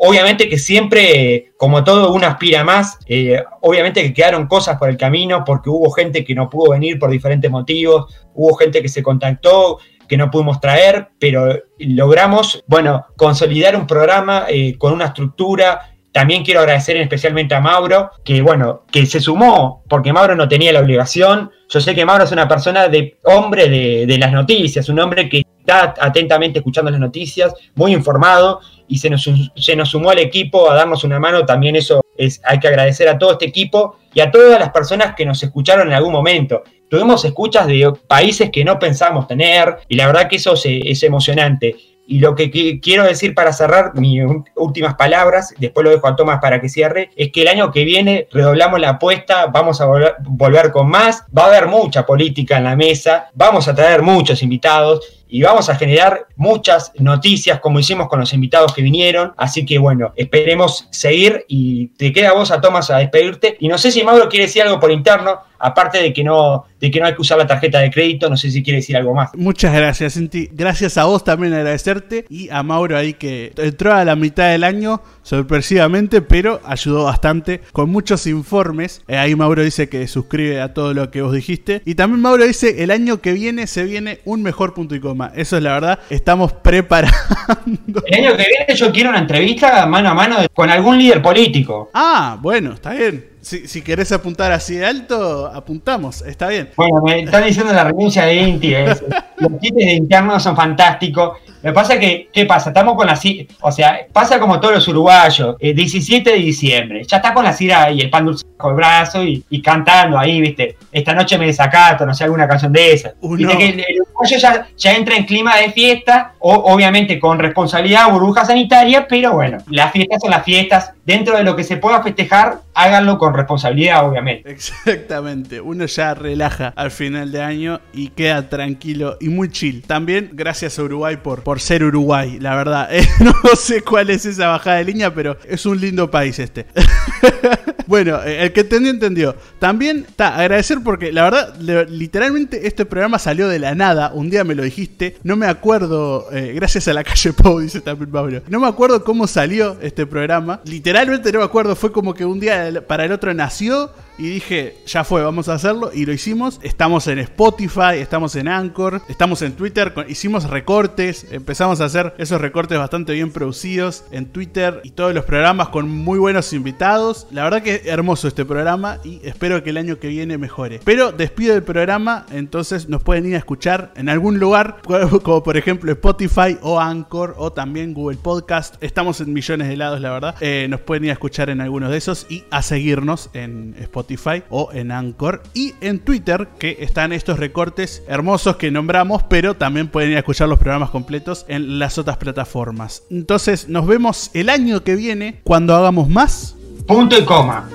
obviamente que siempre, como todo, uno aspira más. Eh, obviamente que quedaron cosas por el camino porque hubo gente que no pudo venir por diferentes motivos, hubo gente que se contactó, que no pudimos traer, pero logramos, bueno, consolidar un programa eh, con una estructura también quiero agradecer especialmente a Mauro, que bueno, que se sumó, porque Mauro no tenía la obligación. Yo sé que Mauro es una persona de hombre de, las noticias, un hombre que está atentamente escuchando las noticias, muy informado, y se nos, se nos sumó al equipo a darnos una mano. También eso es, hay que agradecer a todo este equipo y a todas las personas que nos escucharon en algún momento. Tuvimos escuchas de países que no pensábamos tener, y la verdad que eso es emocionante. Y lo que, quiero decir para cerrar, mis últimas palabras, después lo dejo a Tomás para que cierre, es que el año que viene redoblamos la apuesta, vamos a volver, volver con más, va a haber mucha política en la mesa, vamos a traer muchos invitados y vamos a generar muchas noticias como hicimos con los invitados que vinieron. Así que bueno, esperemos seguir y te queda vos a Tomás a despedirte. Y no sé si Mauro quiere decir algo por interno, aparte de que no, de que no hay que usar la tarjeta de crédito, no sé si quiere decir algo más. Muchas gracias, Cinti. Gracias a vos también agradecerte y a Mauro ahí que entró a la mitad del año sorpresivamente, pero ayudó bastante con muchos informes. Eh, ahí Mauro dice que suscribe a todo lo que vos dijiste. Y también Mauro dice, el año que viene se viene un mejor punto y coma. Eso es la verdad, estamos preparando. El año que viene yo quiero una entrevista mano a mano con algún líder político. Ah, bueno, está bien. Si, si, querés apuntar así de alto, apuntamos, está bien. Bueno, me están diciendo la renuncia de Inti. <laughs> Los chistes de internos son fantásticos. Me pasa que, ¿qué pasa? Estamos con la o sea, pasa como todos los uruguayos, el 17 de diciembre, ya está con la cira y el pan dulce bajo el brazo y, cantando ahí, ¿viste? Esta noche me desacato, no sé, alguna canción de esa. Viste que el, uruguayo ya, ya, entra en clima de fiesta, o, obviamente con responsabilidad, burbuja sanitaria, pero bueno, las fiestas son las fiestas, dentro de lo que se pueda festejar, háganlo con responsabilidad, obviamente. Exactamente, uno ya relaja al final de año y queda tranquilo y muy chill. También gracias a Uruguay por, por ser Uruguay, la verdad. <laughs> Eh, no sé cuál es esa bajada de línea, pero es un lindo país este. <laughs> bueno, eh, el que entendió, entendió. También, está, agradecer porque la verdad, literalmente este programa salió de la nada. Un día me lo dijiste, no me acuerdo, eh, gracias a la calle Pau, <laughs> dice también Pablo. No me acuerdo cómo salió este programa. Literalmente no me acuerdo, fue como que un día para el otro nació y dije, ya fue, vamos a hacerlo. Y lo hicimos. Estamos en Spotify, estamos en Anchor, estamos en Twitter. Hicimos recortes, empezamos a hacer esos recortes bastante bien producidos en Twitter y todos los programas con muy buenos invitados. La verdad que es hermoso este programa y espero que el año que viene mejore. Pero despido el programa, entonces nos pueden ir a escuchar en algún lugar, <laughs> como por ejemplo Spotify o Anchor o también Google Podcast. Estamos en millones de lados, la verdad. Eh, nos pueden ir a escuchar en algunos de esos y a seguirnos en Spotify o en Anchor y en Twitter que están estos recortes hermosos que nombramos, pero también pueden ir a escuchar los programas completos en las otras plataformas. Entonces nos vemos el año que viene cuando hagamos más. Punto y coma.